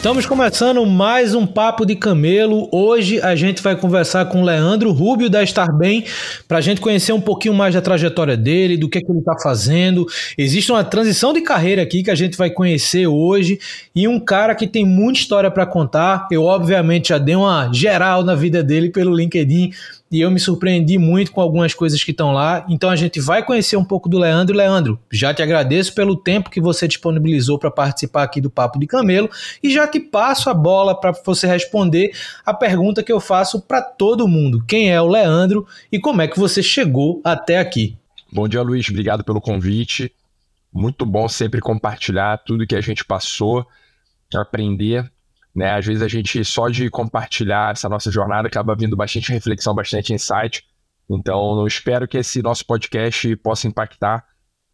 Estamos começando mais um Papo de Camelo. Hoje a gente vai conversar com o Leandro Rubio da Estar Bem para a gente conhecer um pouquinho mais da trajetória dele, do que, é que ele está fazendo. Existe uma transição de carreira aqui que a gente vai conhecer hoje e um cara que tem muita história para contar. Eu, obviamente, já dei uma geral na vida dele pelo LinkedIn, e eu me surpreendi muito com algumas coisas que estão lá. Então a gente vai conhecer um pouco do Leandro. Leandro, já te agradeço pelo tempo que você disponibilizou para participar aqui do Papo de Camelo e já te passo a bola para você responder a pergunta que eu faço para todo mundo: quem é o Leandro e como é que você chegou até aqui? Bom dia, Luiz. Obrigado pelo convite. Muito bom sempre compartilhar tudo que a gente passou, aprender né? Às vezes a gente, só de compartilhar essa nossa jornada, acaba vindo bastante reflexão, bastante insight. Então, espero que esse nosso podcast possa impactar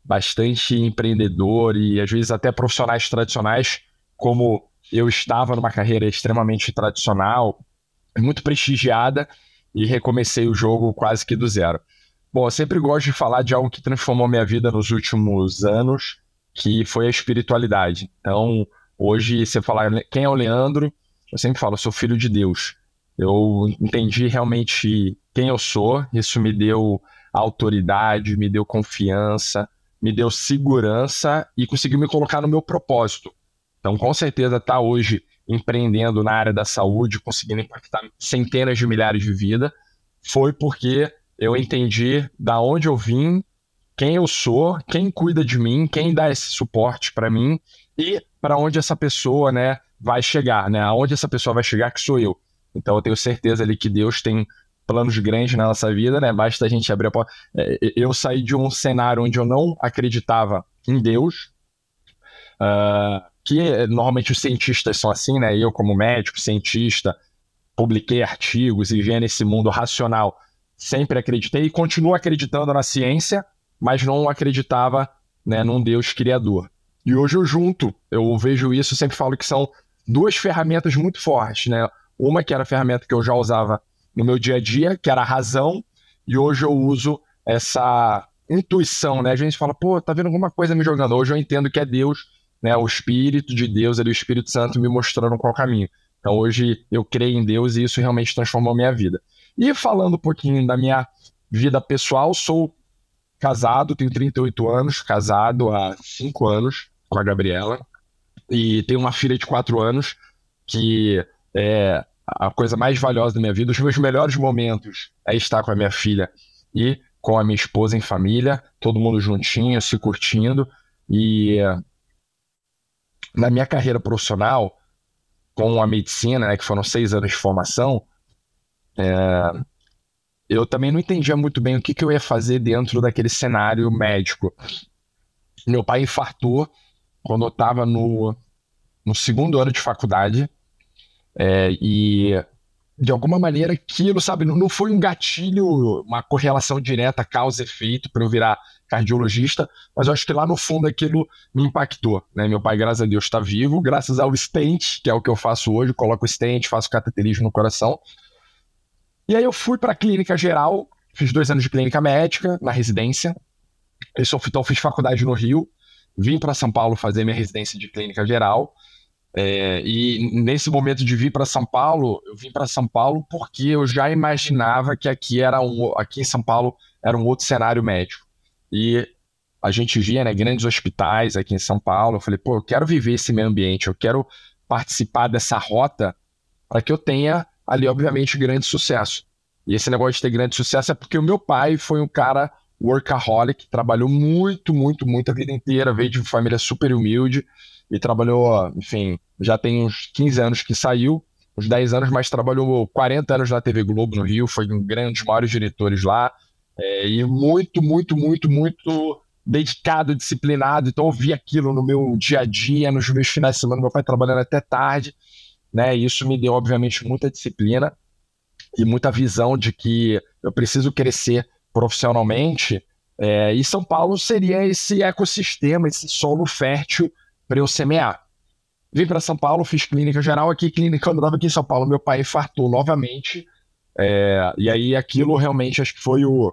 bastante empreendedor e às vezes até profissionais tradicionais, como eu estava numa carreira extremamente tradicional, muito prestigiada, e recomecei o jogo quase que do zero. Bom, eu sempre gosto de falar de algo que transformou minha vida nos últimos anos, que foi a espiritualidade. Então, Hoje, você falar quem é o Leandro, eu sempre falo, eu sou filho de Deus. Eu entendi realmente quem eu sou, isso me deu autoridade, me deu confiança, me deu segurança e conseguiu me colocar no meu propósito. Então, com certeza, tá hoje empreendendo na área da saúde, conseguindo impactar centenas de milhares de vidas, foi porque eu entendi da onde eu vim, quem eu sou, quem cuida de mim, quem dá esse suporte para mim e para onde essa pessoa, né, vai chegar, né? Aonde essa pessoa vai chegar que sou eu. Então eu tenho certeza ali que Deus tem planos grandes na nossa vida, né? Basta a gente abrir a porta. É, eu saí de um cenário onde eu não acreditava em Deus, uh, que normalmente os cientistas são assim, né? Eu como médico, cientista, publiquei artigos e via nesse mundo racional, sempre acreditei e continuo acreditando na ciência, mas não acreditava né, num Deus criador. E hoje eu junto, eu vejo isso, sempre falo que são duas ferramentas muito fortes, né? Uma que era a ferramenta que eu já usava no meu dia a dia, que era a razão, e hoje eu uso essa intuição, né? A gente fala, pô, tá vendo alguma coisa me jogando. Hoje eu entendo que é Deus, né? O Espírito de Deus, ali, o Espírito Santo me mostrando qual caminho. Então hoje eu creio em Deus e isso realmente transformou minha vida. E falando um pouquinho da minha vida pessoal, sou casado, tenho 38 anos, casado há 5 anos com a Gabriela. E tenho uma filha de quatro anos que é a coisa mais valiosa da minha vida. Os meus melhores momentos é estar com a minha filha e com a minha esposa em família, todo mundo juntinho, se curtindo. E na minha carreira profissional, com a medicina, né, que foram seis anos de formação, é, eu também não entendia muito bem o que, que eu ia fazer dentro daquele cenário médico. Meu pai infartou quando eu estava no, no segundo ano de faculdade. É, e de alguma maneira aquilo, sabe, não foi um gatilho, uma correlação direta, causa efeito para eu virar cardiologista, mas eu acho que lá no fundo aquilo me impactou, né? Meu pai, graças a Deus, está vivo, graças ao stent, que é o que eu faço hoje, coloco o stent, faço cateterismo no coração. E aí eu fui para a clínica geral, fiz dois anos de clínica médica na residência, eu só, então fiz faculdade no Rio, vim para São Paulo fazer minha residência de clínica geral. É, e nesse momento de vir para São Paulo, eu vim para São Paulo porque eu já imaginava que aqui era um, aqui em São Paulo era um outro cenário médico. E a gente via né, grandes hospitais aqui em São Paulo. Eu falei, pô, eu quero viver esse meio ambiente, eu quero participar dessa rota para que eu tenha ali, obviamente, grande sucesso. E esse negócio de ter grande sucesso é porque o meu pai foi um cara workaholic, trabalhou muito, muito, muito a vida inteira, veio de família super humilde e trabalhou, enfim, já tem uns 15 anos que saiu, uns 10 anos, mas trabalhou 40 anos na TV Globo no Rio, foi um dos maiores diretores lá, é, e muito, muito, muito, muito dedicado, disciplinado, então eu vi aquilo no meu dia a dia, nos meus finais de semana, meu pai trabalhando até tarde, né, e isso me deu, obviamente, muita disciplina e muita visão de que eu preciso crescer profissionalmente, é, e São Paulo seria esse ecossistema, esse solo fértil para eu semear. Vim para São Paulo, fiz clínica geral aqui, clínica eu aqui em São Paulo, meu pai infartou novamente, é, e aí aquilo realmente acho que foi o,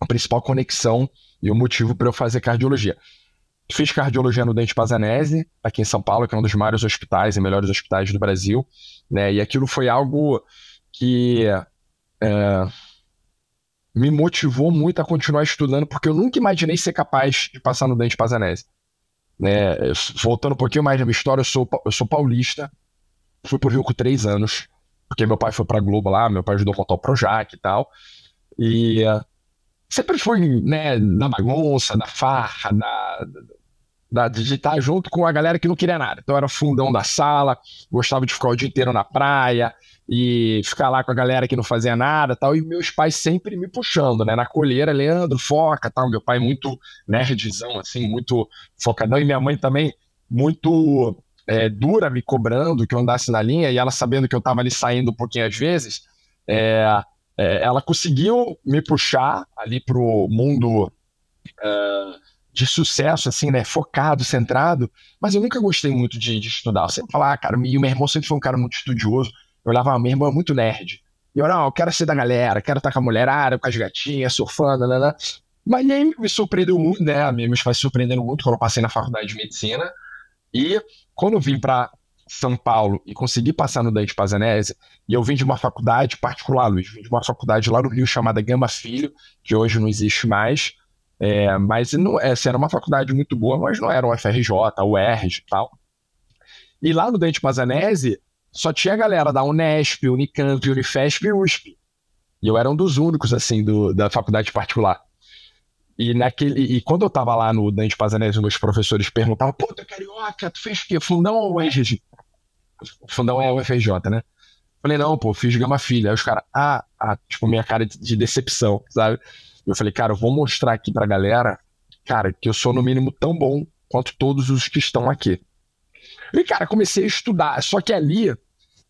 a principal conexão e o motivo para eu fazer cardiologia. Fiz cardiologia no Dente Pazanese, aqui em São Paulo, que é um dos maiores hospitais e melhores hospitais do Brasil, né? E aquilo foi algo que é, me motivou muito a continuar estudando, porque eu nunca imaginei ser capaz de passar no Dente Pazanese. Né? Voltando um pouquinho mais da minha história, eu sou, eu sou paulista, fui pro Rio com três anos, porque meu pai foi pra Globo lá, meu pai ajudou a montar o Projac e tal. E uh, sempre fui, né, na bagunça, na farra, na, da, de estar junto com a galera que não queria nada. Então era fundão da sala, gostava de ficar o dia inteiro na praia e ficar lá com a galera que não fazia nada tal. E meus pais sempre me puxando, né? Na colheira, Leandro, foca tal. Meu pai muito nerdzão, assim, muito focadão. E minha mãe também muito é, dura me cobrando que eu andasse na linha. E ela sabendo que eu tava ali saindo um pouquinho às vezes, é, é, ela conseguiu me puxar ali pro mundo uh, de sucesso, assim, né? Focado, centrado. Mas eu nunca gostei muito de, de estudar. Eu sempre falava, ah, cara, e o meu irmão sempre foi um cara muito estudioso. Eu olhava, ah, meu irmão é muito nerd. E eu, não, eu quero ser da galera, quero estar com a mulherada, com as gatinhas, surfando, né. Mas aí me surpreendeu muito, né? Meus pais surpreenderam muito quando eu passei na faculdade de medicina. E quando eu vim para são Paulo e consegui passar no Dante Pazanese, e eu vim de uma faculdade particular, Luiz, vim de uma faculdade lá no Rio chamada Gama Filho, que hoje não existe mais, é, mas não, essa era uma faculdade muito boa, mas não era o FRJ, o UERJ e tal. E lá no Dante Pazanese, só tinha a galera da Unesp, Unicamp, Unifesp e USP. E eu era um dos únicos, assim, do, da faculdade particular. E, naquele, e quando eu tava lá no Dante Pazanese, meus professores perguntavam, pô, tu é carioca, tu fez o quê? Fundão ou UFRJ? Fundão é o FRJ, né? Falei, não, pô, fiz Gama Filha. Aí os caras, ah, ah, tipo, minha cara de, de decepção, sabe? Eu falei, cara, eu vou mostrar aqui pra galera, cara, que eu sou no mínimo tão bom quanto todos os que estão aqui. E, cara, comecei a estudar. Só que ali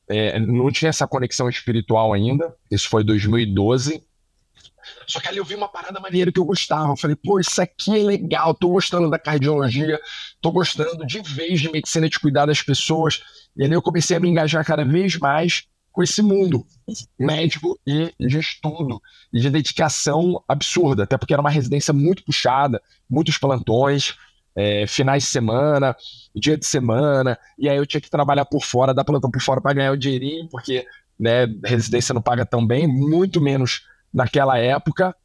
é, não tinha essa conexão espiritual ainda. Isso foi 2012. Só que ali eu vi uma parada maneira que eu gostava. Eu falei, pô, isso aqui é legal. Tô gostando da cardiologia. Tô gostando de vez de medicina de cuidar das pessoas. E ali eu comecei a me engajar cada vez mais com esse mundo médico e de estudo e de dedicação absurda, até porque era uma residência muito puxada, muitos plantões, é, finais de semana, dia de semana, e aí eu tinha que trabalhar por fora, dar plantão por fora para ganhar o dinheirinho, porque né, residência não paga tão bem, muito menos naquela época.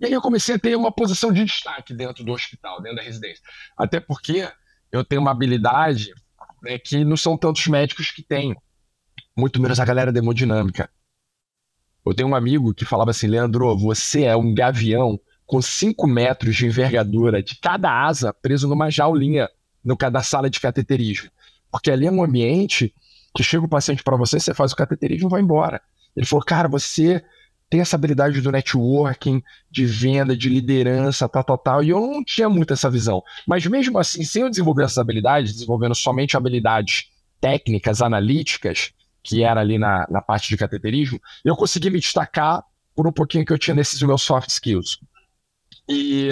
E aí eu comecei a ter uma posição de destaque dentro do hospital, dentro da residência. Até porque eu tenho uma habilidade né, que não são tantos médicos que têm muito menos a galera da hemodinâmica. Eu tenho um amigo que falava assim, Leandro, você é um gavião com 5 metros de envergadura de cada asa preso numa jaulinha no cada sala de cateterismo. Porque ali é um ambiente que chega o paciente para você, você faz o cateterismo e vai embora. Ele falou, cara, você tem essa habilidade do networking, de venda, de liderança, tal, tal, tal. E eu não tinha muito essa visão. Mas mesmo assim, sem eu desenvolver essas habilidades, desenvolvendo somente habilidades técnicas, analíticas, que era ali na, na parte de cateterismo, eu consegui me destacar por um pouquinho que eu tinha nesses meus soft skills. E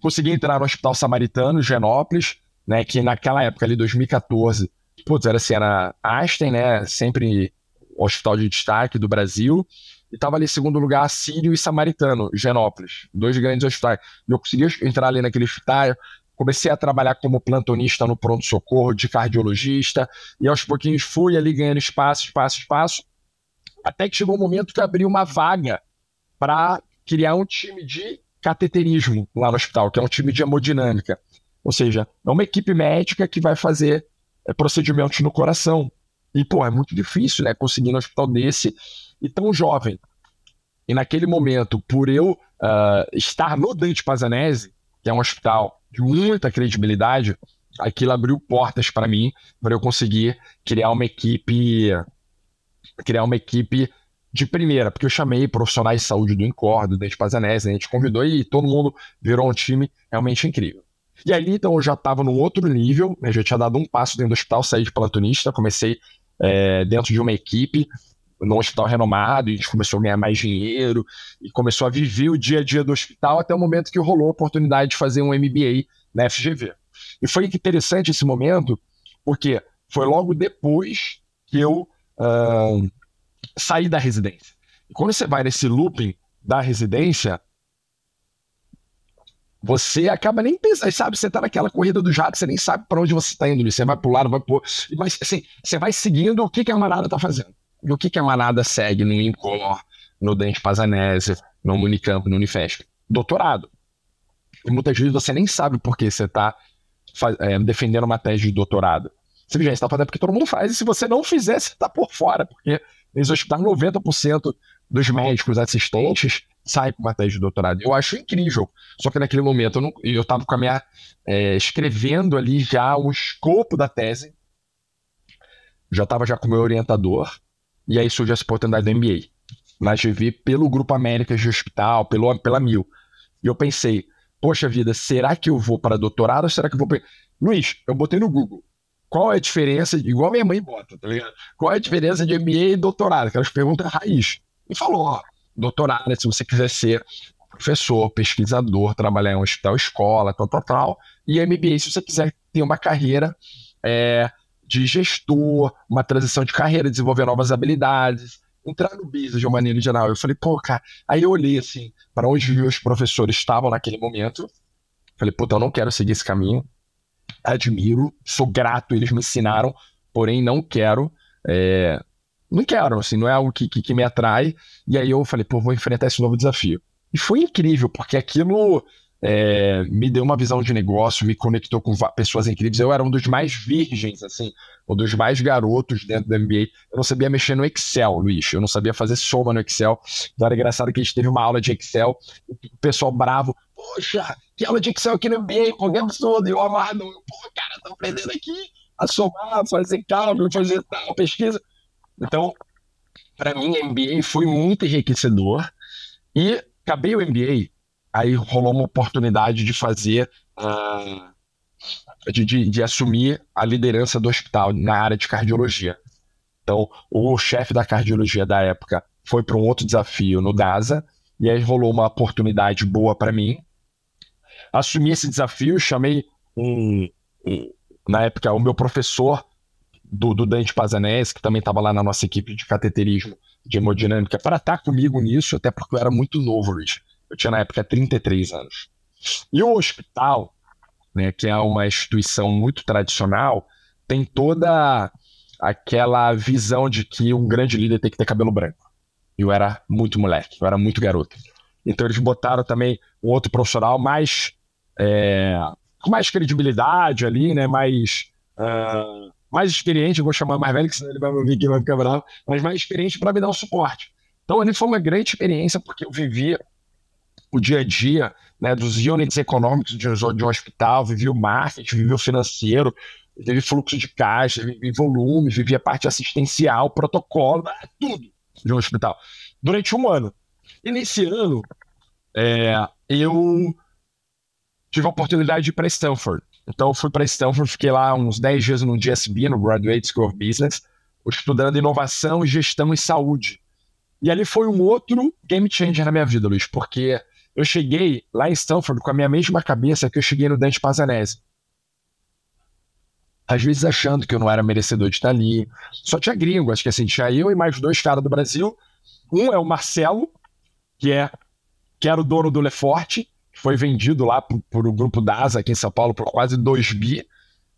consegui entrar no Hospital Samaritano, Genópolis, né, que naquela época ali, 2014, putz, era assim, era Einstein, né, sempre hospital de destaque do Brasil, e estava ali em segundo lugar Sírio e Samaritano, Genópolis, dois grandes hospitais. Eu consegui entrar ali naquele hospital, comecei a trabalhar como plantonista no pronto-socorro, de cardiologista, e aos pouquinhos fui ali ganhando espaço, espaço, espaço, até que chegou um momento que abriu uma vaga para criar um time de cateterismo lá no hospital, que é um time de hemodinâmica. Ou seja, é uma equipe médica que vai fazer é, procedimentos no coração. E, pô, é muito difícil, né, conseguir no hospital desse e tão jovem. E naquele momento, por eu uh, estar no Dante Pazanese, que é um hospital de muita credibilidade, aquilo abriu portas para mim, para eu conseguir criar uma equipe, criar uma equipe de primeira, porque eu chamei profissionais de saúde do Incor, do Dente Pazanese, a gente convidou e todo mundo virou um time realmente incrível. E ali, então, eu já estava num outro nível, né, já tinha dado um passo dentro do hospital, saí de platonista, comecei é, dentro de uma equipe, num hospital renomado, e a gente começou a ganhar mais dinheiro, e começou a viver o dia a dia do hospital, até o momento que rolou a oportunidade de fazer um MBA na FGV. E foi interessante esse momento, porque foi logo depois que eu uh, saí da residência. E quando você vai nesse looping da residência, você acaba nem pensando, sabe? Você tá naquela corrida do jato, você nem sabe para onde você está indo. Você vai pro lado, vai pro. Mas assim, você vai seguindo o que, que a manada tá fazendo. O que, que a manada segue no INCOR, no Dente Pazanese, no Unicamp, no Unifesp? Doutorado. E muitas vezes você nem sabe por que você está é, defendendo uma tese de doutorado. Você já está fazendo porque todo mundo faz, e se você não fizer, você está por fora, porque nesse hospital 90% dos médicos assistentes saem com uma tese de doutorado. Eu acho incrível. Só que naquele momento eu estava com a minha. É, escrevendo ali já o escopo da tese. Já estava já com o meu orientador. E aí surgiu essa oportunidade do MBA. Na GV, pelo Grupo Américas de Hospital, pelo, pela Mil. E eu pensei, poxa vida, será que eu vou para doutorado ou será que eu vou para. Luiz, eu botei no Google. Qual é a diferença, igual minha mãe bota, tá ligado? Qual é a diferença de MBA e doutorado? Aquelas perguntas raiz. E falou, ó, doutorado, se você quiser ser professor, pesquisador, trabalhar em um hospital, escola, tal, tal, tal. E MBA, se você quiser ter uma carreira é, de gestor, uma transição de carreira, desenvolver novas habilidades, entrar no business de uma maneira geral. Eu falei, pô, cara. Aí eu olhei assim, para onde meus professores estavam naquele momento. Falei, puta, eu não quero seguir esse caminho. Admiro, sou grato, eles me ensinaram, porém não quero. É, não quero, assim, não é algo que, que, que, me atrai. E aí eu falei, pô, vou enfrentar esse novo desafio. E foi incrível, porque aquilo é, me deu uma visão de negócio, me conectou com pessoas incríveis. Eu era um dos mais virgens, assim, um dos mais garotos dentro do MBA. Eu não sabia mexer no Excel, Luiz. Eu não sabia fazer soma no Excel. Então era engraçado que a gente teve uma aula de Excel, o pessoal bravo, poxa, que aula de Excel aqui no MBA, programa todo. E eu amarrado, pô, cara, tô aprendendo aqui a somar, fazer cálculo, fazer tal, pesquisa. Então, para mim, MBA foi muito enriquecedor. E acabei o MBA, aí rolou uma oportunidade de fazer, uh, de, de, de, assumir a liderança do hospital na área de cardiologia. Então, o chefe da cardiologia da época foi para um outro desafio no DASA, e aí rolou uma oportunidade boa para mim. Assumi esse desafio, chamei um, um, na época o meu professor do, do Dante Pazanese, que também estava lá na nossa equipe de cateterismo de hemodinâmica, para estar tá comigo nisso, até porque eu era muito novo, Rich. Eu tinha na época 33 anos. E o hospital, né, que é uma instituição muito tradicional, tem toda aquela visão de que um grande líder tem que ter cabelo branco. Eu era muito moleque, eu era muito garoto. Então eles botaram também um outro profissional mais é, com mais credibilidade ali, né? Mais uh, mais experiente, eu vou chamar mais velho, que senão ele vai me ouvir aqui vai ficar bravo, mas mais experiente para me dar um suporte. Então ali foi uma grande experiência, porque eu vivia o dia a dia né, dos units econômicos de, de um hospital, vivi o marketing, vivi o financeiro, vivi fluxo de caixa, vivi volume, vivi a parte assistencial, protocolo, tudo de um hospital. Durante um ano. E nesse ano, é, eu tive a oportunidade de ir para Stanford. Então, fui para Stanford, fiquei lá uns 10 dias no GSB, no Graduate School of Business, estudando inovação, gestão e saúde. E ali foi um outro game changer na minha vida, Luiz, porque eu cheguei lá em Stanford com a minha mesma cabeça que eu cheguei no Dante Pazanese. Às vezes achando que eu não era merecedor de estar ali. Só tinha gringo, acho que assim, tinha eu e mais dois caras do Brasil. Um é o Marcelo, que é que era o dono do Leforte, foi vendido lá por, por o grupo DASA aqui em São Paulo por quase 2 bi.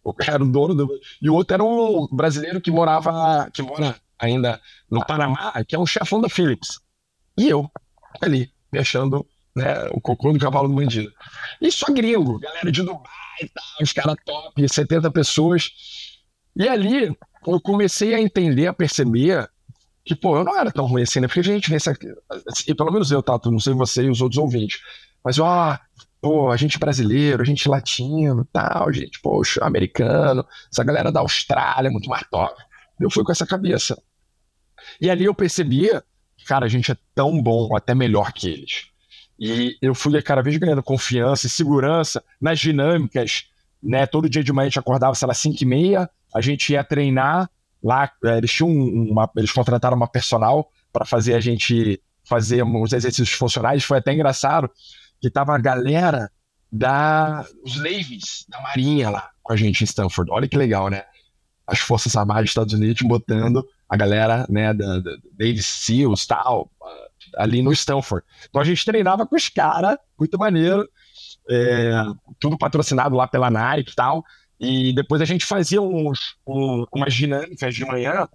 O era o dono do... E o outro era um brasileiro que morava, que mora ainda no Panamá, que é um chefão da Philips. E eu, ali, me achando né, o cocô do cavalo do bandido. E só gringo, galera de Dubai e tal, os caras top, 70 pessoas. E ali eu comecei a entender, a perceber que, pô, eu não era tão ruim assim, né? Porque a gente vê essa. E pelo menos eu, Tato, não sei você e os outros ouvintes. Mas, ó, pô, a gente brasileiro, a gente latino, tal, gente, poxa, americano, essa galera da Austrália, muito mais top. Eu fui com essa cabeça. E ali eu percebia, cara, a gente é tão bom, até melhor que eles. E eu fui cada vez ganhando confiança e segurança nas dinâmicas, né? Todo dia de manhã a gente acordava, sei lá, 5 e meia, a gente ia treinar lá, é, eles tinham uma, eles contrataram uma personal para fazer a gente fazer uns exercícios funcionais, foi até engraçado que tava a galera da os Navies, da Marinha lá com a gente em Stanford. Olha que legal, né? As Forças Armadas dos Estados Unidos botando a galera, né, da, da Navy SEALs tal, ali no Stanford. Então a gente treinava com os caras, muito maneiro, é, tudo patrocinado lá pela Nike e tal. E depois a gente fazia uns, um, umas dinâmicas de manhã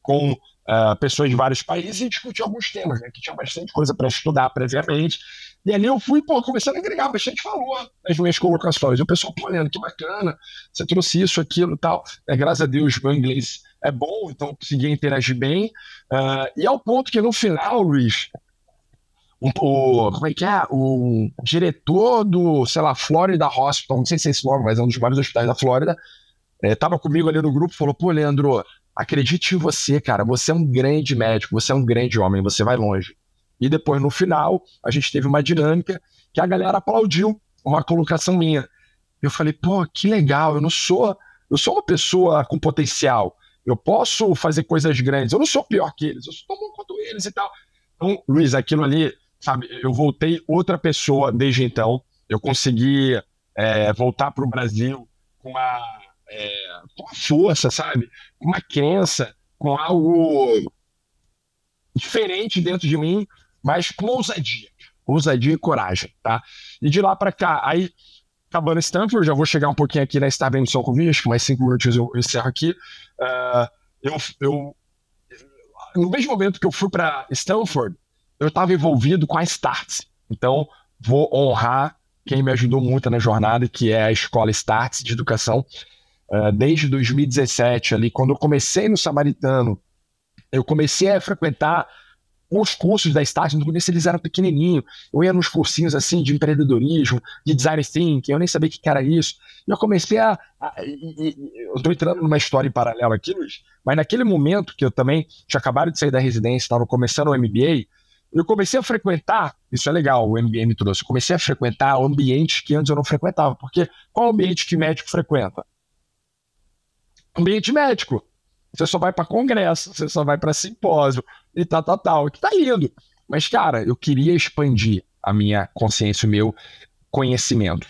com uh, pessoas de vários países e discutia alguns temas, né? Que tinha bastante coisa para estudar previamente. E ali eu fui, pô, começando a agregar bastante valor nas minhas colocações. E o pessoal, pô, Leandro, que bacana, você trouxe isso, aquilo e tal. É, graças a Deus, meu inglês é bom, então eu consegui interagir bem. Uh, e ao ponto que no final, Luiz, o, o, como é que é? O diretor do, sei lá, Florida Hospital, não sei se é esse nome, mas é um dos vários hospitais da Flórida, é, tava comigo ali no grupo falou: pô, Leandro, acredite em você, cara, você é um grande médico, você é um grande homem, você vai longe. E depois, no final, a gente teve uma dinâmica que a galera aplaudiu uma colocação minha. Eu falei, pô, que legal, eu não sou, eu sou uma pessoa com potencial. Eu posso fazer coisas grandes, eu não sou pior que eles, eu sou tão bom quanto eles e tal. Então, Luiz, aquilo ali sabe, eu voltei outra pessoa desde então. Eu consegui é, voltar para o Brasil com uma, é, com uma força, sabe? Com uma crença, com algo diferente dentro de mim, mas com ousadia. Ousadia e coragem, tá? E de lá para cá, aí acabando Stanford, já vou chegar um pouquinho aqui na Starbucks São Convite, mais cinco minutos eu encerro aqui. Uh, eu, eu, no mesmo momento que eu fui para Stanford, eu estava envolvido com a Starts. Então, vou honrar quem me ajudou muito na jornada, que é a escola Starts de educação. Uh, desde 2017, ali, quando eu comecei no Samaritano, eu comecei a frequentar os cursos da Starts, no começo eles eram pequenininhos, eu ia nos cursinhos assim de empreendedorismo, de design thinking, eu nem sabia o que era isso, e eu comecei a, a e, e, eu estou entrando numa história em paralelo aqui, Luiz, mas naquele momento que eu também tinha acabado de sair da residência, estava começando o MBA, eu comecei a frequentar, isso é legal, o MBA me trouxe, eu comecei a frequentar ambientes que antes eu não frequentava, porque qual ambiente que médico frequenta? Ambiente médico. Você só vai para congresso, você só vai para simpósio e tal, tal, tal, que tá lindo. Mas, cara, eu queria expandir a minha consciência, o meu conhecimento.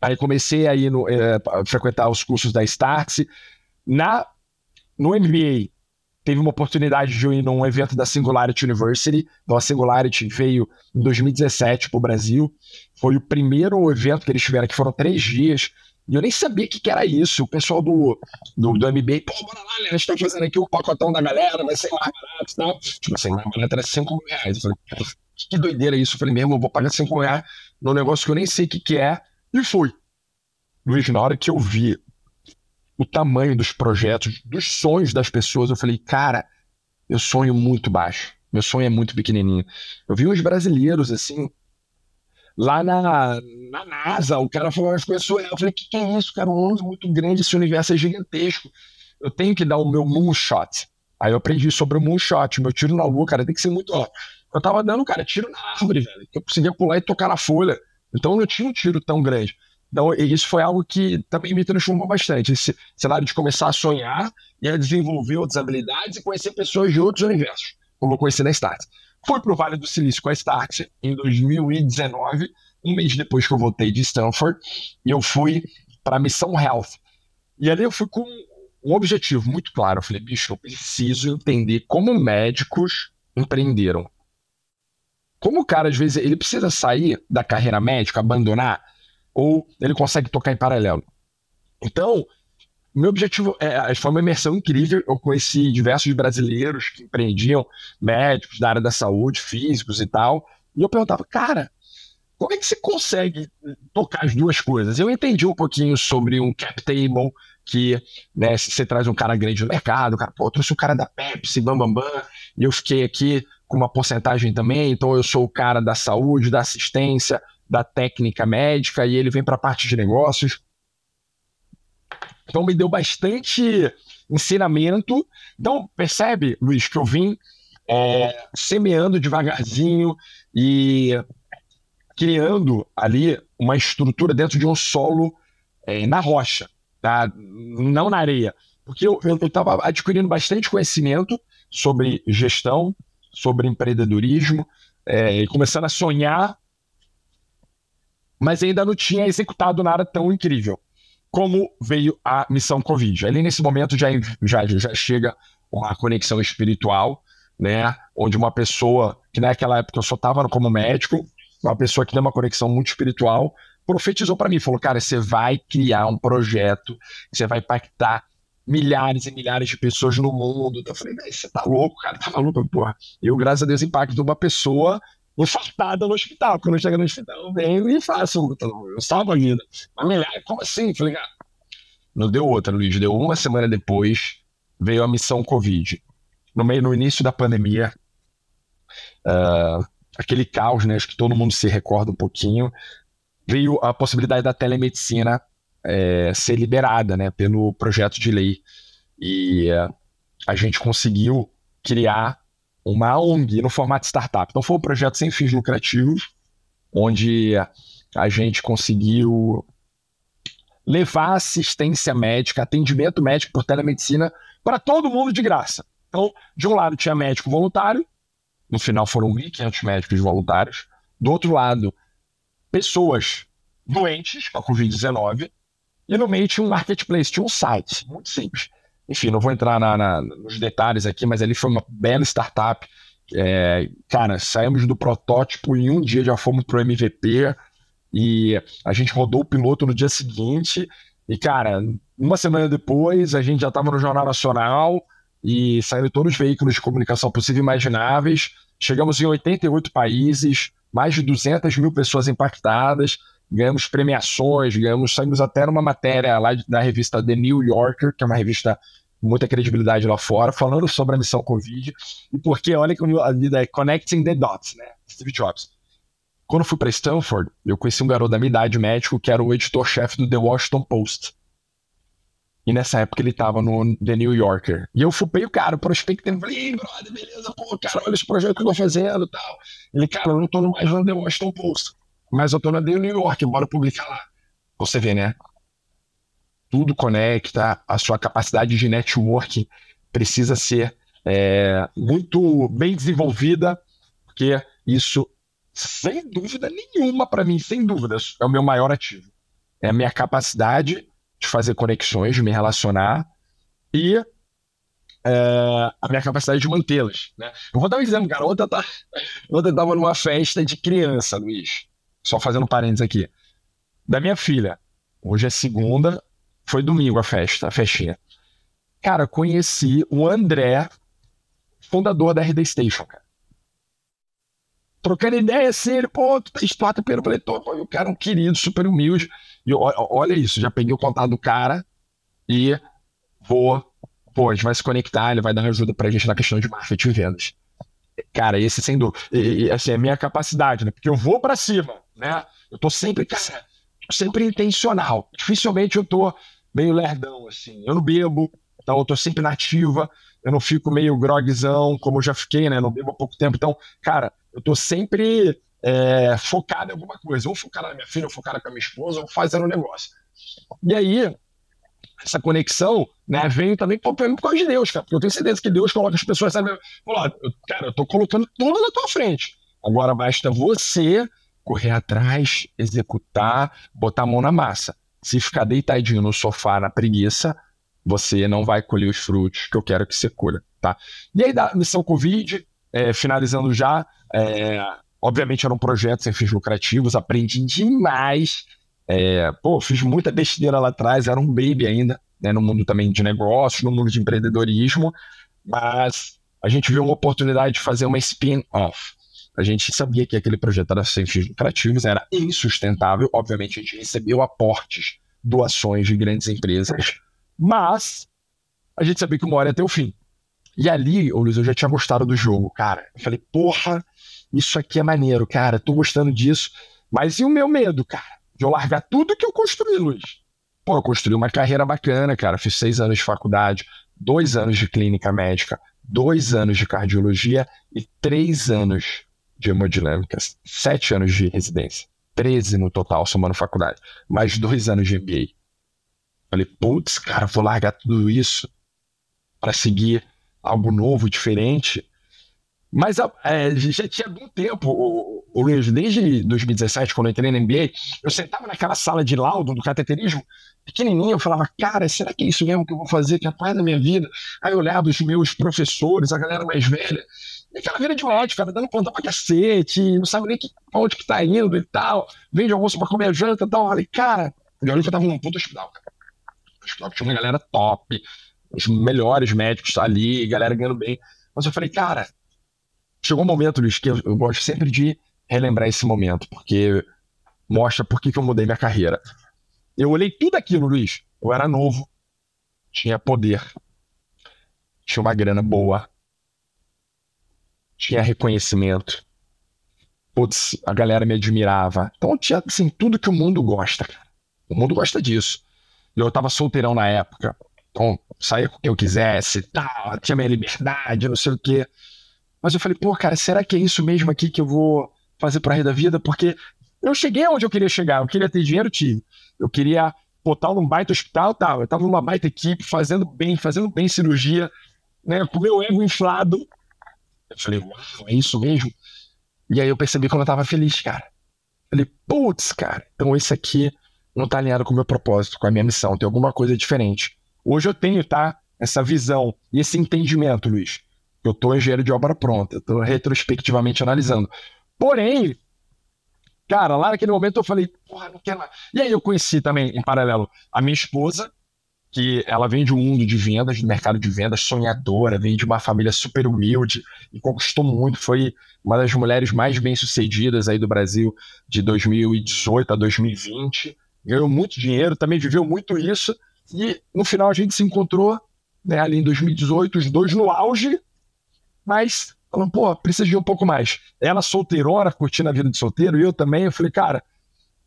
Aí comecei a ir no, é, frequentar os cursos da Starts. Na, no MBA, teve uma oportunidade de ir num evento da Singularity University. Então, a Singularity veio em 2017 para o Brasil. Foi o primeiro evento que eles tiveram, que foram três dias. E eu nem sabia o que, que, era isso. O pessoal do, do, do MBA, pô, bora lá, a gente tá fazendo aqui o pacotão da galera, vai ser mais barato e tal. Tipo assim, mais barato era 5 reais. Eu falei, que doideira isso? Eu falei, mesmo, eu vou pagar 5 reais num negócio que eu nem sei o que, que é. E fui. Luiz, na hora que eu vi o tamanho dos projetos, dos sonhos das pessoas, eu falei, cara, eu sonho muito baixo. Meu sonho é muito pequenininho. Eu vi uns brasileiros, assim, lá na, na NASA, o cara falou umas coisas Eu falei, que que é isso, cara? Um mundo muito grande, esse universo é gigantesco. Eu tenho que dar o meu moonshot. Aí eu aprendi sobre o moonshot, o meu tiro na lua, cara, tem que ser muito. Ó, eu tava dando, cara, tiro na árvore, velho. Eu conseguia pular e tocar na folha. Então eu não tinha um tiro tão grande. Então, isso foi algo que também me transformou bastante. Esse cenário de começar a sonhar e a desenvolver outras habilidades e conhecer pessoas de outros universos, como eu conheci na Start. Fui para o Vale do Silício com a Start em 2019, um mês depois que eu voltei de Stanford, e eu fui para a Missão Health. E ali eu fui com um objetivo muito claro. Eu falei, bicho, eu preciso entender como médicos empreenderam. Como o cara, às vezes, ele precisa sair da carreira médica, abandonar ou ele consegue tocar em paralelo. Então, meu objetivo é, foi uma imersão incrível. Eu conheci diversos brasileiros que empreendiam, médicos da área da saúde, físicos e tal. E eu perguntava, cara, como é que você consegue tocar as duas coisas? Eu entendi um pouquinho sobre um cap table, que né, você traz um cara grande no mercado, cara, pô, eu trouxe um cara da Pepsi, bam, bam, bam, e eu fiquei aqui com uma porcentagem também, então eu sou o cara da saúde, da assistência, da técnica médica, e ele vem para a parte de negócios. Então me deu bastante ensinamento. Então, percebe, Luiz, que eu vim é, semeando devagarzinho e criando ali uma estrutura dentro de um solo é, na rocha, tá? não na areia. Porque eu estava adquirindo bastante conhecimento sobre gestão, sobre empreendedorismo, é, começando a sonhar, mas ainda não tinha executado nada tão incrível como veio a missão Covid. Ali nesse momento já, já, já chega uma conexão espiritual, né? Onde uma pessoa, que naquela época eu só estava como médico, uma pessoa que tem uma conexão muito espiritual, profetizou para mim, falou, cara, você vai criar um projeto, você vai impactar milhares e milhares de pessoas no mundo. Eu falei, você tá louco, cara, tá maluco, porra. Eu, graças a Deus, impacto uma pessoa infartada no hospital. Quando eu chego no hospital, eu venho e faço, eu salvo a vida. Mas como assim? Falei, não deu outra, Luiz, deu uma semana depois, veio a missão Covid. No meio, no início da pandemia, uh, aquele caos, né? Acho que todo mundo se recorda um pouquinho. Veio a possibilidade da telemedicina é, ser liberada, né? Pelo projeto de lei. E uh, a gente conseguiu criar uma ONG no formato startup. Então foi um projeto sem fins lucrativos, onde a gente conseguiu levar assistência médica, atendimento médico por telemedicina para todo mundo de graça. Então, de um lado tinha médico voluntário, no final foram 1.500 médicos voluntários. Do outro lado, pessoas doentes com a Covid-19. E no meio tinha um marketplace, tinha um site, muito simples. Enfim, não vou entrar na, na, nos detalhes aqui, mas ali foi uma bela startup. É, cara, saímos do protótipo em um dia já fomos para o MVP e a gente rodou o piloto no dia seguinte. E, cara, uma semana depois a gente já estava no Jornal Nacional e saindo todos os veículos de comunicação possíveis e imagináveis. Chegamos em 88 países, mais de 200 mil pessoas impactadas, ganhamos premiações, ganhamos, saímos até numa matéria lá da revista The New Yorker, que é uma revista muita credibilidade lá fora, falando sobre a missão Covid e porque, olha que a vida é connecting the dots, né? Steve Jobs. Quando fui para Stanford, eu conheci um garoto da minha idade médico que era o editor-chefe do The Washington Post. E nessa época ele tava no The New Yorker. E eu fupei o cara, prospectando, falei, brother, beleza, pô, cara, olha esse projeto que eu tô fazendo e tal. Ele, cara, eu não tô mais no The Washington Post, mas eu tô na The New York, bora publicar lá. Você vê, né? Tudo conecta, a sua capacidade de networking precisa ser é, muito bem desenvolvida, porque isso, sem dúvida nenhuma, para mim, sem dúvidas, é o meu maior ativo. É a minha capacidade de fazer conexões, de me relacionar e é, a minha capacidade de mantê-las. Né? Eu vou dar um exemplo, cara. Ontem eu tá, estava numa festa de criança, Luiz. Só fazendo parênteses aqui. Da minha filha. Hoje é segunda, foi domingo a festa, a festinha. Cara, conheci o André, fundador da RD Station, cara. Trocando ideia assim, ele, pô, tu tá estátua pelo pletor, o cara é um querido, super humilde. E olha isso, já peguei o contato do cara e vou, pô, a gente vai se conectar, ele vai dar ajuda pra gente na questão de marketing e vendas. Cara, esse sem dúvida. E, e, assim, é a minha capacidade, né? Porque eu vou para cima, né? Eu tô sempre, cara, sempre intencional. Dificilmente eu tô meio lerdão, assim. Eu não bebo, então eu tô sempre nativa. Eu não fico meio grogzão, como eu já fiquei, né? Não bebo há pouco tempo. Então, cara, eu tô sempre é, focado em alguma coisa, ou focado na minha filha, ou focado com a minha esposa, ou fazendo um negócio. E aí, essa conexão, né, veio também por causa de Deus, cara, porque eu tenho certeza que Deus coloca as pessoas, sabe, falou, cara, eu tô colocando tudo na tua frente, agora basta você correr atrás, executar, botar a mão na massa. Se ficar deitadinho no sofá, na preguiça, você não vai colher os frutos que eu quero que você colha, tá? E aí, da missão Covid, é, finalizando já, é, Obviamente eram projetos sem fins lucrativos, aprendi demais. É, pô, fiz muita besteira lá atrás, era um baby ainda, né, no mundo também de negócios, no mundo de empreendedorismo, mas a gente viu uma oportunidade de fazer uma spin-off. A gente sabia que aquele projeto era sem fins lucrativos, era insustentável. Obviamente, a gente recebeu aportes, doações de grandes empresas, mas a gente sabia que uma hora ia ter o fim. E ali, ô Luiz, eu já tinha gostado do jogo, cara. Eu falei, porra, isso aqui é maneiro, cara, tô gostando disso. Mas e o meu medo, cara? De eu largar tudo que eu construí, Luiz. Pô, eu construí uma carreira bacana, cara. Fiz seis anos de faculdade, dois anos de clínica médica, dois anos de cardiologia e três anos de hemodinâmica, sete anos de residência, treze no total, somando faculdade, mais dois anos de MBA. Falei, putz, cara, vou largar tudo isso para seguir algo novo, diferente. Mas é, já tinha algum tempo, o, o Luiz, desde 2017, quando eu entrei na NBA, eu sentava naquela sala de laudo do cateterismo, pequenininho, eu falava, cara, será que é isso mesmo que eu vou fazer, que é a parte da minha vida? Aí eu olhava os meus professores, a galera mais velha, e aquela vida de ódio, cara, dando plantão pra cacete, não sabe nem que, onde que tá indo e tal, vende almoço pra comer janta e tal. Eu falei, cara, eu olhei que eu tava num puto hospital, cara. O hospital tinha uma galera top, os melhores médicos ali, galera ganhando bem. Mas eu falei, cara, chegou um momento, Luiz, que eu, eu gosto sempre de relembrar esse momento, porque mostra por que, que eu mudei minha carreira. Eu olhei tudo aquilo, Luiz. Eu era novo, tinha poder, tinha uma grana boa, tinha reconhecimento. Putz, a galera me admirava. Então tinha, assim, tudo que o mundo gosta, cara. O mundo gosta disso. Eu tava solteirão na época. Então, saía com quem eu quisesse, tal, tinha minha liberdade, não sei o quê. Mas eu falei, pô, cara, será que é isso mesmo aqui que eu vou fazer pro resto da vida? Porque eu cheguei onde eu queria chegar, eu queria ter dinheiro, tive. Eu queria botar num baita hospital, tal. Eu tava numa baita equipe, fazendo bem, fazendo bem cirurgia, né, com meu ego inflado. Eu falei, uau, é isso mesmo? E aí eu percebi quando eu tava feliz, cara. Falei, putz, cara, então esse aqui não tá alinhado com o meu propósito, com a minha missão, tem alguma coisa diferente. Hoje eu tenho, tá? Essa visão e esse entendimento, Luiz. Eu tô engenheiro de obra pronta, eu tô retrospectivamente analisando. Porém, cara, lá naquele momento eu falei, porra, não quero mais. E aí eu conheci também, em paralelo, a minha esposa, que ela vem de um mundo de vendas, do mercado de vendas, sonhadora, vem de uma família super humilde e conquistou muito, foi uma das mulheres mais bem-sucedidas aí do Brasil de 2018 a 2020, ganhou muito dinheiro, também viveu muito isso, e no final a gente se encontrou né, ali em 2018, os dois no auge, mas falando, pô, precisa de um pouco mais. Ela solteirona, curtindo a vida de solteiro, e eu também, eu falei, cara,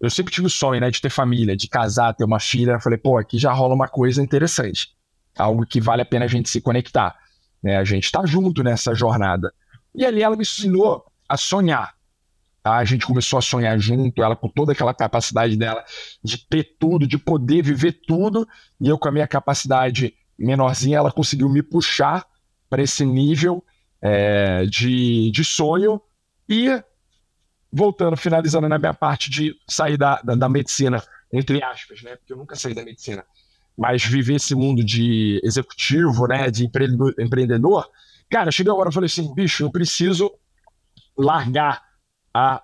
eu sempre tive o sonho, né, de ter família, de casar, ter uma filha. Eu falei, pô, aqui já rola uma coisa interessante. Algo que vale a pena a gente se conectar. Né? A gente tá junto nessa jornada. E ali ela me ensinou a sonhar. Tá? A gente começou a sonhar junto, ela com toda aquela capacidade dela de ter tudo, de poder viver tudo. E eu, com a minha capacidade menorzinha, ela conseguiu me puxar para esse nível é, de, de sonho. E voltando, finalizando na minha parte de sair da, da, da, medicina, entre aspas, né? Porque eu nunca saí da medicina, mas viver esse mundo de executivo, né? De empreendedor, cara, cheguei agora e falei assim, bicho, eu preciso largar a,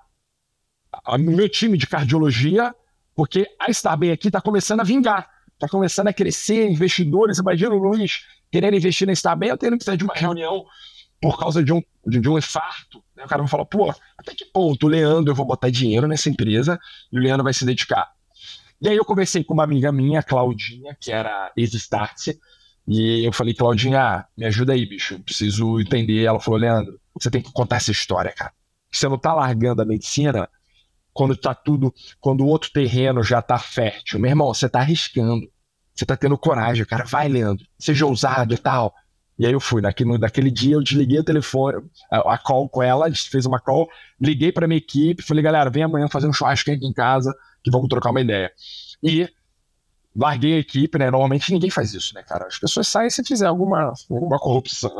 a, meu time de cardiologia, porque a Estar Bem aqui está começando a vingar, está começando a crescer, investidores, imagina o Luiz querendo investir na Estar Bem, eu tendo que sair de uma reunião por causa de um, de, de um infarto. Né? O cara vai falar, pô, até que ponto, o Leandro, eu vou botar dinheiro nessa empresa e o Leandro vai se dedicar. E aí eu conversei com uma amiga minha, Claudinha, que era ex-Start, e eu falei, Claudinha, me ajuda aí, bicho, preciso entender. Ela falou, Leandro, você tem que contar essa história, cara. Você não tá largando a medicina quando tá tudo, quando o outro terreno já tá fértil. Meu irmão, você tá arriscando. Você tá tendo coragem, cara. Vai, Leandro. Seja ousado e tal. E aí eu fui. Naquele, naquele dia eu desliguei o telefone, a, a call com ela, a gente fez uma call, liguei para minha equipe, falei, galera, vem amanhã fazer um churrasco aqui em casa, que vamos trocar uma ideia. E larguei a equipe, né? Normalmente ninguém faz isso, né, cara? As pessoas saem se fizer alguma, alguma corrupção,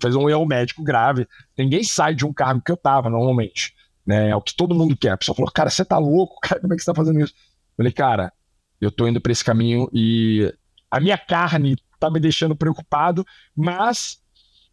fez um erro médico grave. Ninguém sai de um cargo que eu tava, normalmente. Né? É o que todo mundo quer. A pessoa falou, cara, você tá louco? Cara, como é que você tá fazendo isso? Falei, cara, eu tô indo pra esse caminho e a minha carne tá me deixando preocupado, mas,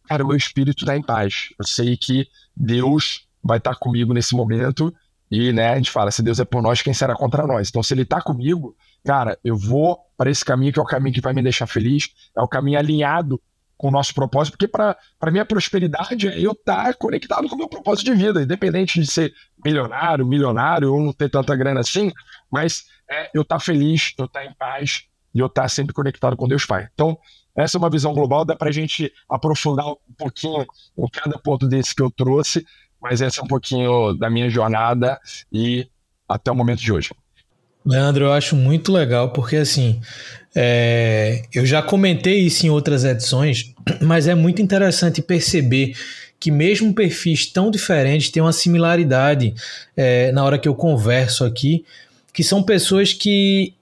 cara, o meu espírito tá em paz. Eu sei que Deus vai estar tá comigo nesse momento e, né, a gente fala, se Deus é por nós, quem será contra nós? Então, se ele tá comigo, cara, eu vou para esse caminho que é o caminho que vai me deixar feliz, é o caminho alinhado com o nosso propósito, porque para mim a prosperidade é eu estar tá conectado com o meu propósito de vida, independente de ser milionário, milionário ou não ter tanta grana assim, mas é eu estar tá feliz, eu estar tá em paz e eu estar sempre conectado com Deus Pai. Então, essa é uma visão global, dá para a gente aprofundar um pouquinho em cada ponto desse que eu trouxe, mas essa é um pouquinho da minha jornada e até o momento de hoje. Leandro, eu acho muito legal porque assim, é, eu já comentei isso em outras edições, mas é muito interessante perceber que mesmo perfis tão diferentes têm uma similaridade é, na hora que eu converso aqui, que são pessoas que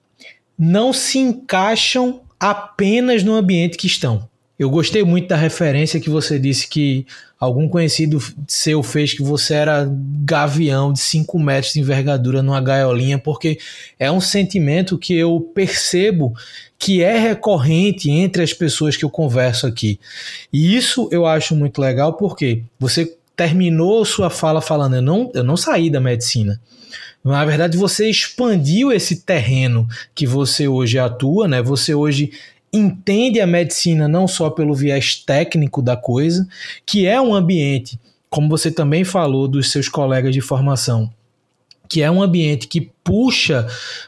não se encaixam apenas no ambiente que estão. Eu gostei muito da referência que você disse que algum conhecido seu fez que você era gavião de 5 metros de envergadura numa gaiolinha, porque é um sentimento que eu percebo que é recorrente entre as pessoas que eu converso aqui. E isso eu acho muito legal porque você terminou sua fala falando: eu não, eu não saí da medicina. Na verdade, você expandiu esse terreno que você hoje atua, né? Você hoje entende a medicina não só pelo viés técnico da coisa, que é um ambiente, como você também falou dos seus colegas de formação, que é um ambiente que puxa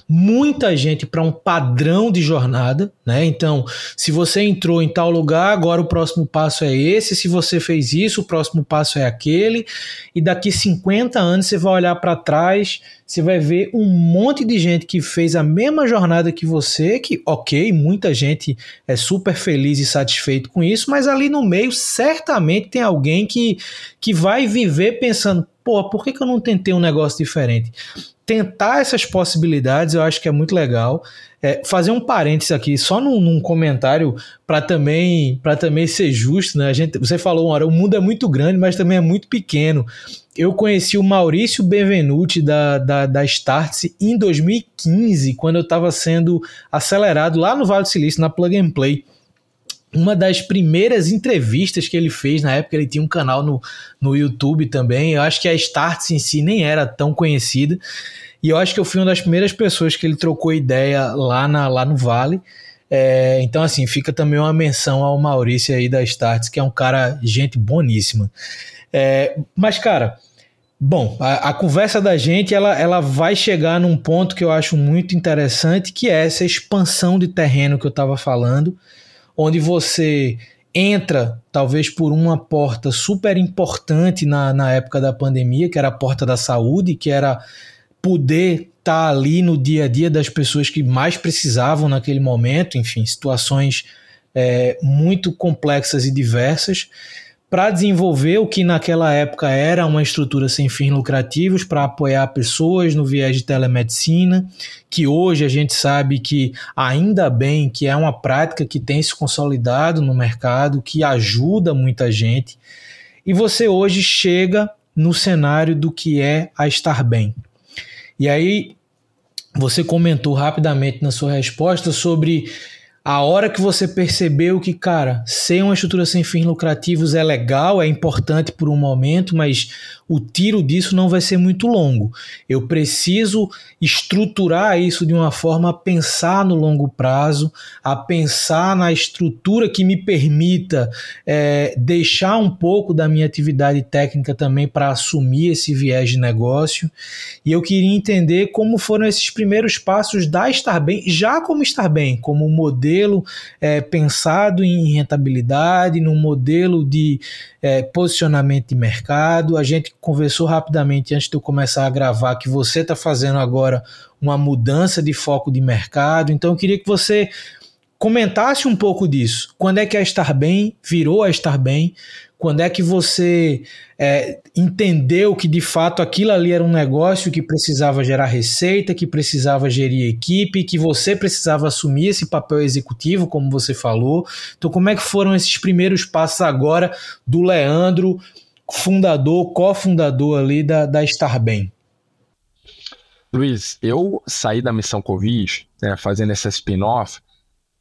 muita gente para um padrão de jornada, né? Então, se você entrou em tal lugar, agora o próximo passo é esse, se você fez isso, o próximo passo é aquele, e daqui 50 anos você vai olhar para trás, você vai ver um monte de gente que fez a mesma jornada que você, que OK, muita gente é super feliz e satisfeito com isso, mas ali no meio certamente tem alguém que que vai viver pensando pô, por que, que eu não tentei um negócio diferente? Tentar essas possibilidades eu acho que é muito legal. É, fazer um parênteses aqui, só num, num comentário para também para também ser justo, né? A gente, você falou uma hora, o mundo é muito grande, mas também é muito pequeno. Eu conheci o Maurício Benvenuti da, da, da Startse em 2015, quando eu estava sendo acelerado lá no Vale do Silício, na Plug and Play uma das primeiras entrevistas que ele fez, na época ele tinha um canal no, no YouTube também, eu acho que a Starts em si nem era tão conhecida, e eu acho que eu fui uma das primeiras pessoas que ele trocou ideia lá, na, lá no Vale, é, então assim, fica também uma menção ao Maurício aí da Starts, que é um cara, gente boníssima. É, mas cara, bom, a, a, conversa da gente, ela, ela vai chegar num ponto que eu acho muito interessante, que é essa expansão de terreno que eu estava falando, onde você entra talvez por uma porta super importante na, na época da pandemia, que era a porta da saúde, que era poder estar tá ali no dia a dia das pessoas que mais precisavam naquele momento, enfim, situações é, muito complexas e diversas para desenvolver o que naquela época era uma estrutura sem fins lucrativos para apoiar pessoas no viés de telemedicina, que hoje a gente sabe que ainda bem que é uma prática que tem se consolidado no mercado, que ajuda muita gente. E você hoje chega no cenário do que é a estar bem. E aí você comentou rapidamente na sua resposta sobre a hora que você percebeu que, cara, ser uma estrutura sem fins lucrativos é legal, é importante por um momento, mas o tiro disso não vai ser muito longo. Eu preciso estruturar isso de uma forma a pensar no longo prazo, a pensar na estrutura que me permita é, deixar um pouco da minha atividade técnica também para assumir esse viés de negócio. E eu queria entender como foram esses primeiros passos da Estar Bem, já como Estar Bem, como modelo é, pensado em rentabilidade, num modelo de é, posicionamento de mercado. A gente conversou rapidamente antes de eu começar a gravar que você está fazendo agora uma mudança de foco de mercado. Então eu queria que você comentasse um pouco disso. Quando é que a Estar Bem virou a Estar Bem? Quando é que você é, entendeu que de fato aquilo ali era um negócio que precisava gerar receita, que precisava gerir equipe, que você precisava assumir esse papel executivo, como você falou? Então, como é que foram esses primeiros passos agora do Leandro, fundador, cofundador ali da, da Estar Bem? Luiz, eu saí da missão Covid, né, fazendo essa spin-off,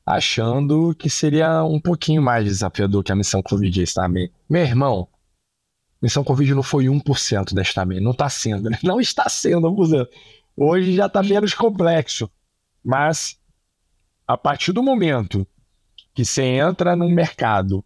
achando que seria um pouquinho mais desafiador que a missão Covid está bem. Meu irmão, missão Covid não foi 1% desta bem, não está sendo, né? não está sendo 1%. Hoje já está menos complexo, mas a partir do momento que você entra num mercado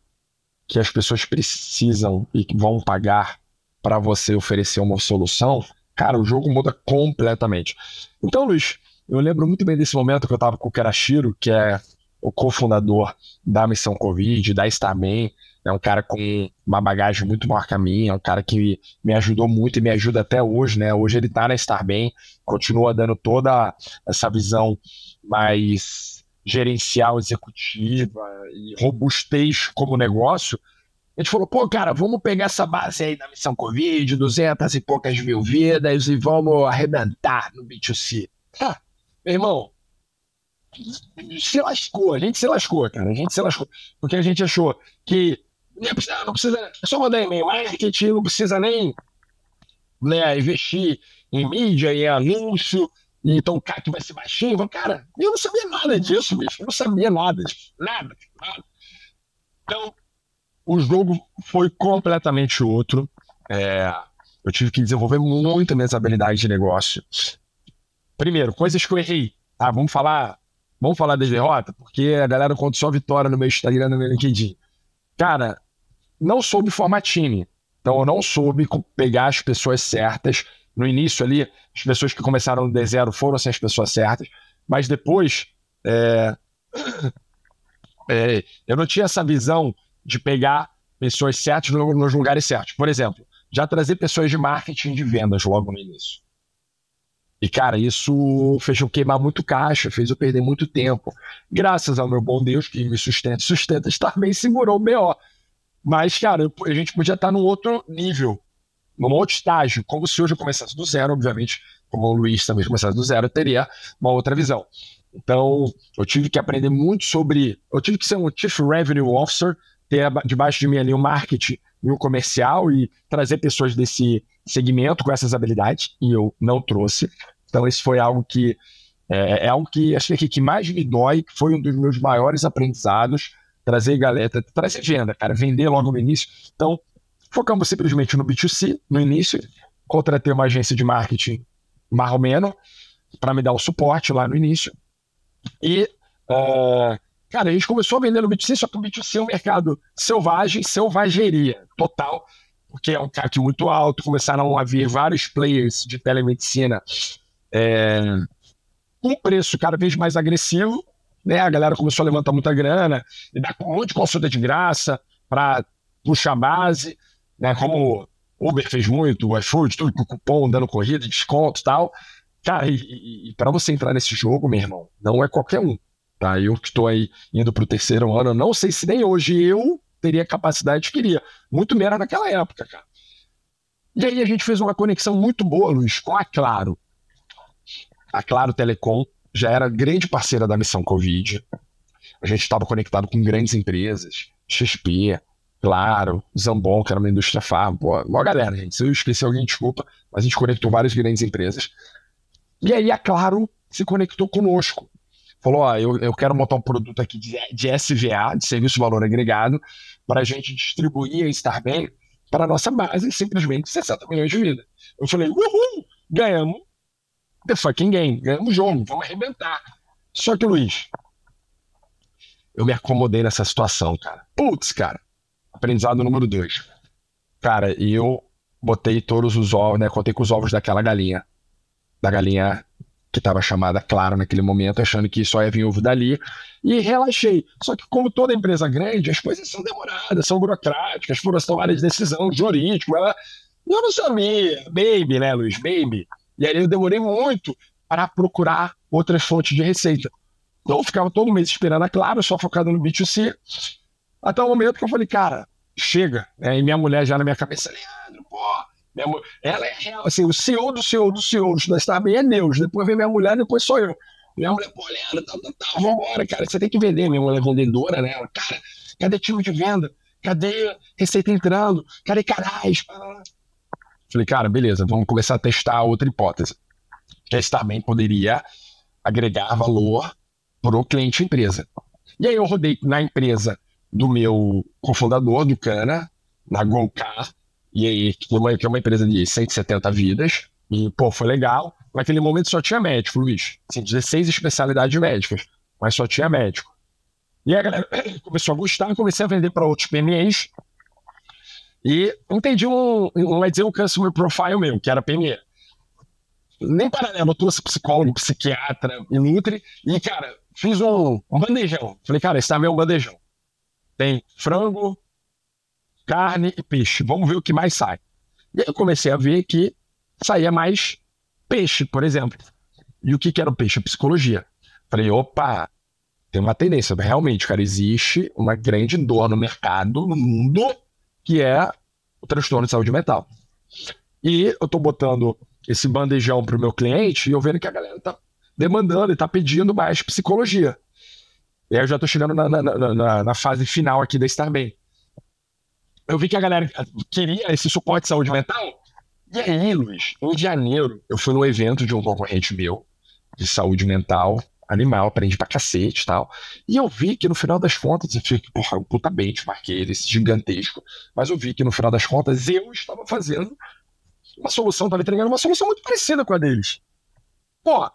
que as pessoas precisam e vão pagar para você oferecer uma solução, cara, o jogo muda completamente. Então, Luiz, eu lembro muito bem desse momento que eu estava com o Kerashiro, que é o cofundador da Missão Covid, da Starman, é um cara com uma bagagem muito maior que a minha, é um cara que me ajudou muito e me ajuda até hoje, né? Hoje ele está na Starman, continua dando toda essa visão mais gerencial, executiva e robustez como negócio. A gente falou, pô, cara, vamos pegar essa base aí da missão Covid, 200 e poucas mil vidas e vamos arrebentar no B2C. Ah, meu irmão, se lascou, a gente se lascou, cara, a gente se lascou. Porque a gente achou que não precisa, não precisa é só mandar e-mail marketing, não precisa nem né, investir em mídia, em anúncio, então o CAC vai ser baixinho. Cara, eu não sabia nada disso, bicho. Eu não sabia nada disso. Nada, nada. Então, o jogo foi completamente outro. É, eu tive que desenvolver muito minhas habilidades de negócio. Primeiro, coisas que eu errei. Tá, vamos falar, vamos falar das derrotas, porque a galera conta só vitória no meu Instagram, no meu LinkedIn. Cara, não soube formar time. Então eu não soube pegar as pessoas certas. No início ali, as pessoas que começaram do zero foram assim, as pessoas certas. Mas depois, é... É, eu não tinha essa visão de pegar pessoas certas nos lugares certos. Por exemplo, já trazer pessoas de marketing de vendas logo no início. E, cara, isso fez eu queimar muito caixa, fez eu perder muito tempo. Graças ao meu bom Deus que me sustenta, sustenta, estar bem segurou o BO. Mas, cara, a gente podia estar num outro nível, num outro estágio. Como se hoje eu começasse do zero, obviamente, como o Luiz também começasse do zero, eu teria uma outra visão. Então, eu tive que aprender muito sobre. Eu tive que ser um Chief Revenue Officer, ter debaixo de mim ali um marketing e um comercial e trazer pessoas desse segmento com essas habilidades, e eu não trouxe. Então, esse foi algo que. É, é algo que acho que, que mais me dói, que foi um dos meus maiores aprendizados trazer galera, trazer venda, cara, vender logo no início. Então, focamos simplesmente no B2C no início, contratei uma agência de marketing marromeno para me dar o suporte lá no início. E, uh, cara, a gente começou a vender no B2C, só que o B2C é um mercado selvagem, selvageria total, porque é um CAC muito alto, começaram a vir vários players de telemedicina é, com preço cada vez mais agressivo, né? A galera começou a levantar muita grana e dar um monte de consulta de graça para puxar base, né? Como Uber fez muito, o iFood, tudo com cupom, dando corrida, desconto e tal. Cara, e, e para você entrar nesse jogo, meu irmão, não é qualquer um. Tá? Eu que estou aí indo para o terceiro ano, não sei se nem hoje eu teria capacidade, queria. Muito menos naquela época, cara. E aí a gente fez uma conexão muito boa, Luiz, com a Claro. A Claro Telecom já era grande parceira da missão Covid. A gente estava conectado com grandes empresas, XP, Claro, Zambon, que era uma indústria farm, pô, uma galera, gente. Se eu esqueci alguém, desculpa, mas a gente conectou várias grandes empresas. E aí a Claro se conectou conosco. Falou: ó, eu, eu quero montar um produto aqui de, de SVA, de Serviço de Valor Agregado, para a gente distribuir a Starbem para a nossa base, simplesmente 60 milhões de vidas. Eu falei: uhul, ganhamos the fucking game. Ganhamos o jogo, vamos arrebentar. Só que, Luiz, eu me acomodei nessa situação, cara. Putz, cara. Aprendizado número dois. Cara, eu botei todos os ovos, né? Contei com os ovos daquela galinha. Da galinha que estava chamada Claro naquele momento, achando que só ia vir ovo dali. E relaxei. Só que, como toda empresa grande, as coisas são demoradas, são burocráticas, foram tomadas de decisão, jurídico. Ela... Eu não sabia. Baby, né, Luiz? Baby. E aí eu demorei muito para procurar outras fontes de receita. Então eu ficava todo mês esperando a Claro, só focado no B2C. Até o momento que eu falei, cara, chega. Né? E minha mulher já na minha cabeça, Leandro, pô, ela é assim, o CEO do CEO do CEO da Starbem é Deus. Depois vem minha mulher, depois sou eu. Minha mulher, pô, Leandro, tá, tá, tá, vambora, cara, você tem que vender. Minha mulher é vendedora, né? Ela, cara, cadê time de venda? Cadê receita entrando? Cadê canais? Falei, cara, beleza, vamos começar a testar outra hipótese. Que a também poderia agregar valor para o cliente empresa. E aí eu rodei na empresa do meu cofundador, do Cana, na Golcar, e aí, que é uma, empresa de 170 vidas, e, pô, foi legal. Naquele momento só tinha médico, Luiz. Assim, 16 especialidades médicas, mas só tinha médico. E a galera começou a gostar, comecei a vender para outros PMEs. E entendi um, um, dizer, um customer profile meu, que era PME. Nem paralelo, eu trouxe psicólogo, psiquiatra e Nutri. E, cara, fiz um, um bandejão. Falei, cara, esse é um bandejão. Tem frango, carne e peixe. Vamos ver o que mais sai. E aí eu comecei a ver que saía mais peixe, por exemplo. E o que, que era o peixe? A psicologia. Falei, opa, tem uma tendência. Realmente, cara, existe uma grande dor no mercado, no mundo, que é o transtorno de saúde mental. E eu tô botando esse bandejão pro meu cliente e eu vendo que a galera tá demandando e tá pedindo mais psicologia. E aí eu já tô chegando na, na, na, na fase final aqui da Estar Bem. Eu vi que a galera queria esse suporte de saúde mental. E aí, Luiz, em janeiro, eu fui no evento de um concorrente meu, de saúde mental, animal, aprendi pra cacete e tal. E eu vi que no final das contas, eu fiquei, porra, um puta eles, gigantesco. Mas eu vi que no final das contas eu estava fazendo uma solução, estava entregando uma solução muito parecida com a deles. Pô,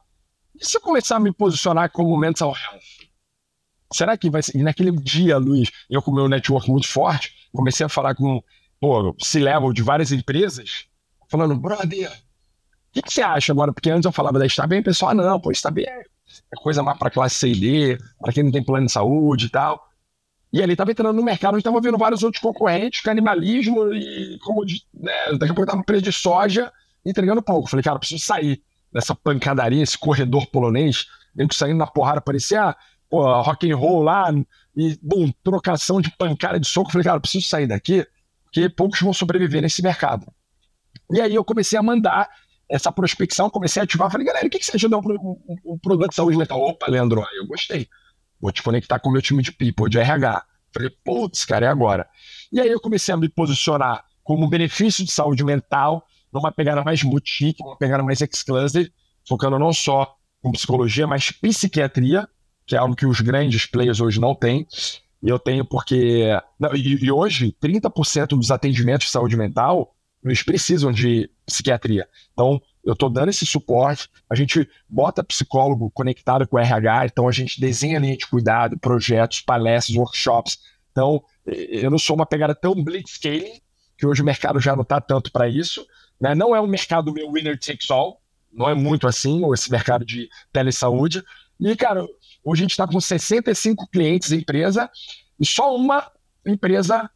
e se eu começar a me posicionar como mental health? Será que vai ser. E naquele dia, Luiz, eu com meu network muito forte, comecei a falar com, pô, C-level de várias empresas, falando, brother, o que, que, você acha agora? Porque antes eu falava da Estabem, o pessoal, ah, não, pô, Estabem é é coisa mais para classe C e D, para quem não tem plano de saúde e tal. E ali estava entrando no mercado onde estava vendo vários outros concorrentes, canibalismo e como né, daqui a pouco estava preço de soja, entregando pouco. Falei, cara, preciso sair dessa pancadaria, esse corredor polonês, dentro saindo na porrada, parecia rock and roll lá, e bum, trocação de pancada de soco. Falei, cara, preciso sair daqui, porque poucos vão sobreviver nesse mercado. E aí eu comecei a mandar essa prospecção, comecei a ativar. Falei, galera, o que, que você de um, um, um produto de saúde mental? Opa, Leandro, eu gostei. Vou te conectar com o meu time de people, de RH. Falei, putz, cara, é agora. E aí eu comecei a me posicionar como benefício de saúde mental, numa pegada mais boutique, uma pegada mais exclusive, focando não só com psicologia, mas psiquiatria, que é algo que os grandes players hoje não têm. E eu tenho porque. Não, e, e hoje, 30% dos atendimentos de saúde mental eles precisam de psiquiatria. Então, eu estou dando esse suporte, a gente bota psicólogo conectado com o RH, então a gente desenha linha de cuidado, projetos, palestras, workshops. Então, eu não sou uma pegada tão blitzscaling, que hoje o mercado já não está tanto para isso. Né? Não é um mercado meu winner takes all, não é muito assim, ou esse mercado de telesaúde. E, cara, hoje a gente está com 65 clientes em empresa, e só uma empresa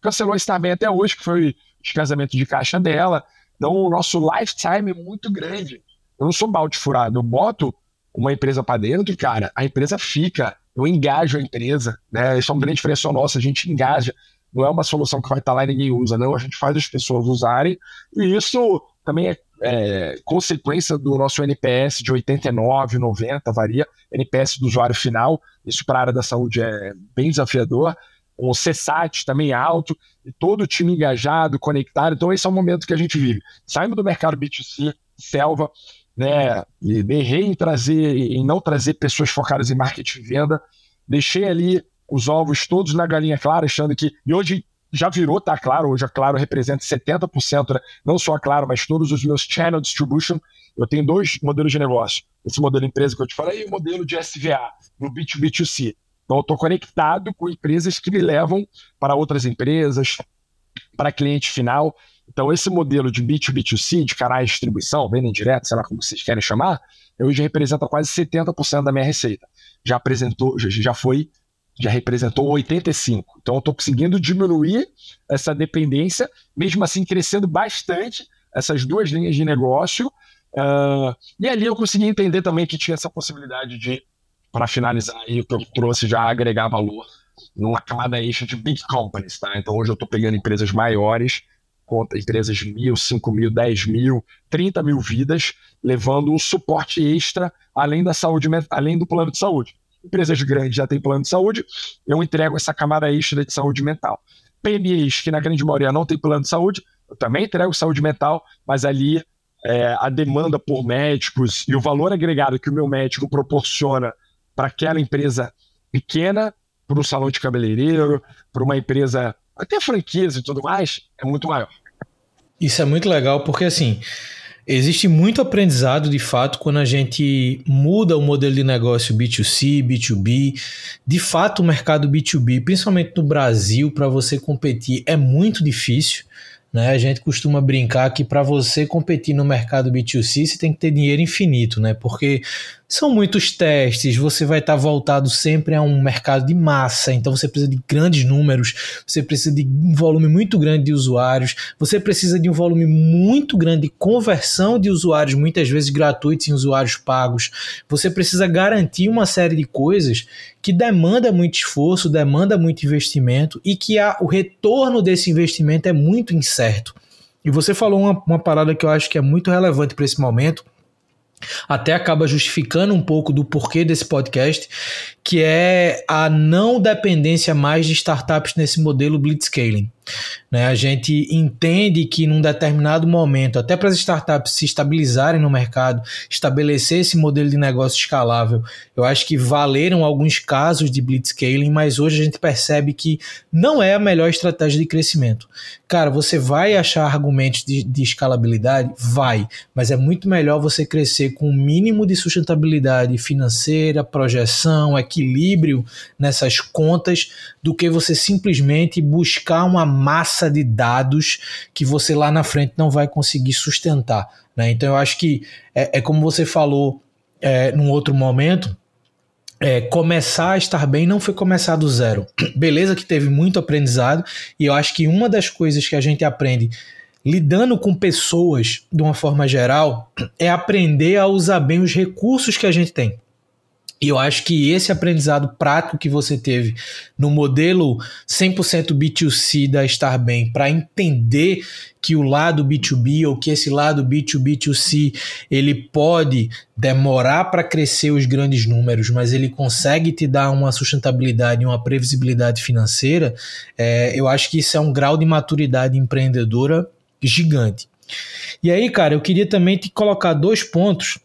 cancelou também até hoje, que foi casamento de caixa dela. Então, o nosso lifetime é muito grande. Eu não sou balde furado, eu boto uma empresa para dentro, cara, a empresa fica, eu engajo a empresa, né? Isso é uma grande diferença nossa, a gente engaja. Não é uma solução que vai estar lá e ninguém usa, não. A gente faz as pessoas usarem. E isso também é, é consequência do nosso NPS de 89, 90, varia. NPS do usuário final. Isso para a área da saúde é bem desafiador o CSAT também alto, e todo o time engajado, conectado. Então, esse é o momento que a gente vive. Saindo do mercado B2C, selva, né? E errei em trazer, em não trazer pessoas focadas em marketing e venda. Deixei ali os ovos todos na galinha clara, achando que. E hoje já virou, tá claro, hoje a Claro representa 70%, né? não só a Claro, mas todos os meus channel distribution. Eu tenho dois modelos de negócio. Esse modelo empresa que eu te falei e o modelo de SVA, no B2B2C. Então, eu estou conectado com empresas que me levam para outras empresas, para cliente final. Então, esse modelo de B2B2C, de canais de distribuição, venda indireta, sei lá como vocês querem chamar, hoje representa quase 70% da minha receita. Já apresentou, já foi, já representou 85%. Então, estou conseguindo diminuir essa dependência, mesmo assim crescendo bastante essas duas linhas de negócio. Uh, e ali eu consegui entender também que tinha essa possibilidade de para finalizar aí, o que eu trouxe já agregar valor numa camada extra de big companies, tá? Então hoje eu estou pegando empresas maiores, empresas de mil, cinco mil, dez mil, trinta mil vidas, levando um suporte extra além da saúde, além do plano de saúde. Empresas grandes já têm plano de saúde, eu entrego essa camada extra de saúde mental. PMEs, que na grande maioria não tem plano de saúde, eu também entrego saúde mental, mas ali é, a demanda por médicos e o valor agregado que o meu médico proporciona para aquela empresa pequena, para um salão de cabeleireiro, para uma empresa, até franquias e tudo mais, é muito maior. Isso é muito legal, porque assim, Existe muito aprendizado, de fato, quando a gente muda o modelo de negócio B2C, B2B. De fato, o mercado B2B, principalmente no Brasil, para você competir é muito difícil. Né? A gente costuma brincar que para você competir no mercado B2C, você tem que ter dinheiro infinito, né? Porque são muitos testes, você vai estar voltado sempre a um mercado de massa, então você precisa de grandes números, você precisa de um volume muito grande de usuários, você precisa de um volume muito grande de conversão de usuários, muitas vezes gratuitos em usuários pagos. Você precisa garantir uma série de coisas que demanda muito esforço, demanda muito investimento e que a, o retorno desse investimento é muito incerto. E você falou uma, uma parada que eu acho que é muito relevante para esse momento até acaba justificando um pouco do porquê desse podcast, que é a não dependência mais de startups nesse modelo blitzscaling. Né? A gente entende que num determinado momento, até para as startups se estabilizarem no mercado, estabelecer esse modelo de negócio escalável, eu acho que valeram alguns casos de blitzscaling, mas hoje a gente percebe que não é a melhor estratégia de crescimento. Cara, você vai achar argumentos de, de escalabilidade? Vai, mas é muito melhor você crescer com o um mínimo de sustentabilidade financeira, projeção, equilíbrio nessas contas, do que você simplesmente buscar uma massa de dados que você lá na frente não vai conseguir sustentar. Né? Então eu acho que é, é como você falou é, num outro momento. É, começar a estar bem não foi começar do zero. Beleza que teve muito aprendizado, e eu acho que uma das coisas que a gente aprende lidando com pessoas de uma forma geral é aprender a usar bem os recursos que a gente tem. E eu acho que esse aprendizado prático que você teve no modelo 100% B2C da Starbem para entender que o lado B2B ou que esse lado B2B2C ele pode demorar para crescer os grandes números, mas ele consegue te dar uma sustentabilidade e uma previsibilidade financeira, é, eu acho que isso é um grau de maturidade empreendedora gigante. E aí, cara, eu queria também te colocar dois pontos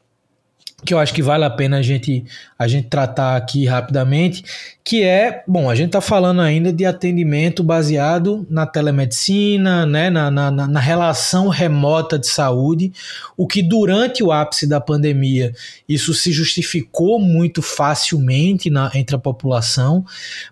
que eu acho que vale a pena a gente, a gente tratar aqui rapidamente, que é, bom, a gente está falando ainda de atendimento baseado na telemedicina, né, na, na, na, relação remota de saúde, o que durante o ápice da pandemia isso se justificou muito facilmente na, entre a população,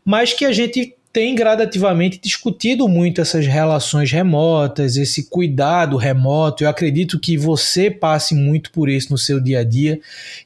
mas que a gente tem gradativamente discutido muito essas relações remotas, esse cuidado remoto. Eu acredito que você passe muito por isso no seu dia a dia.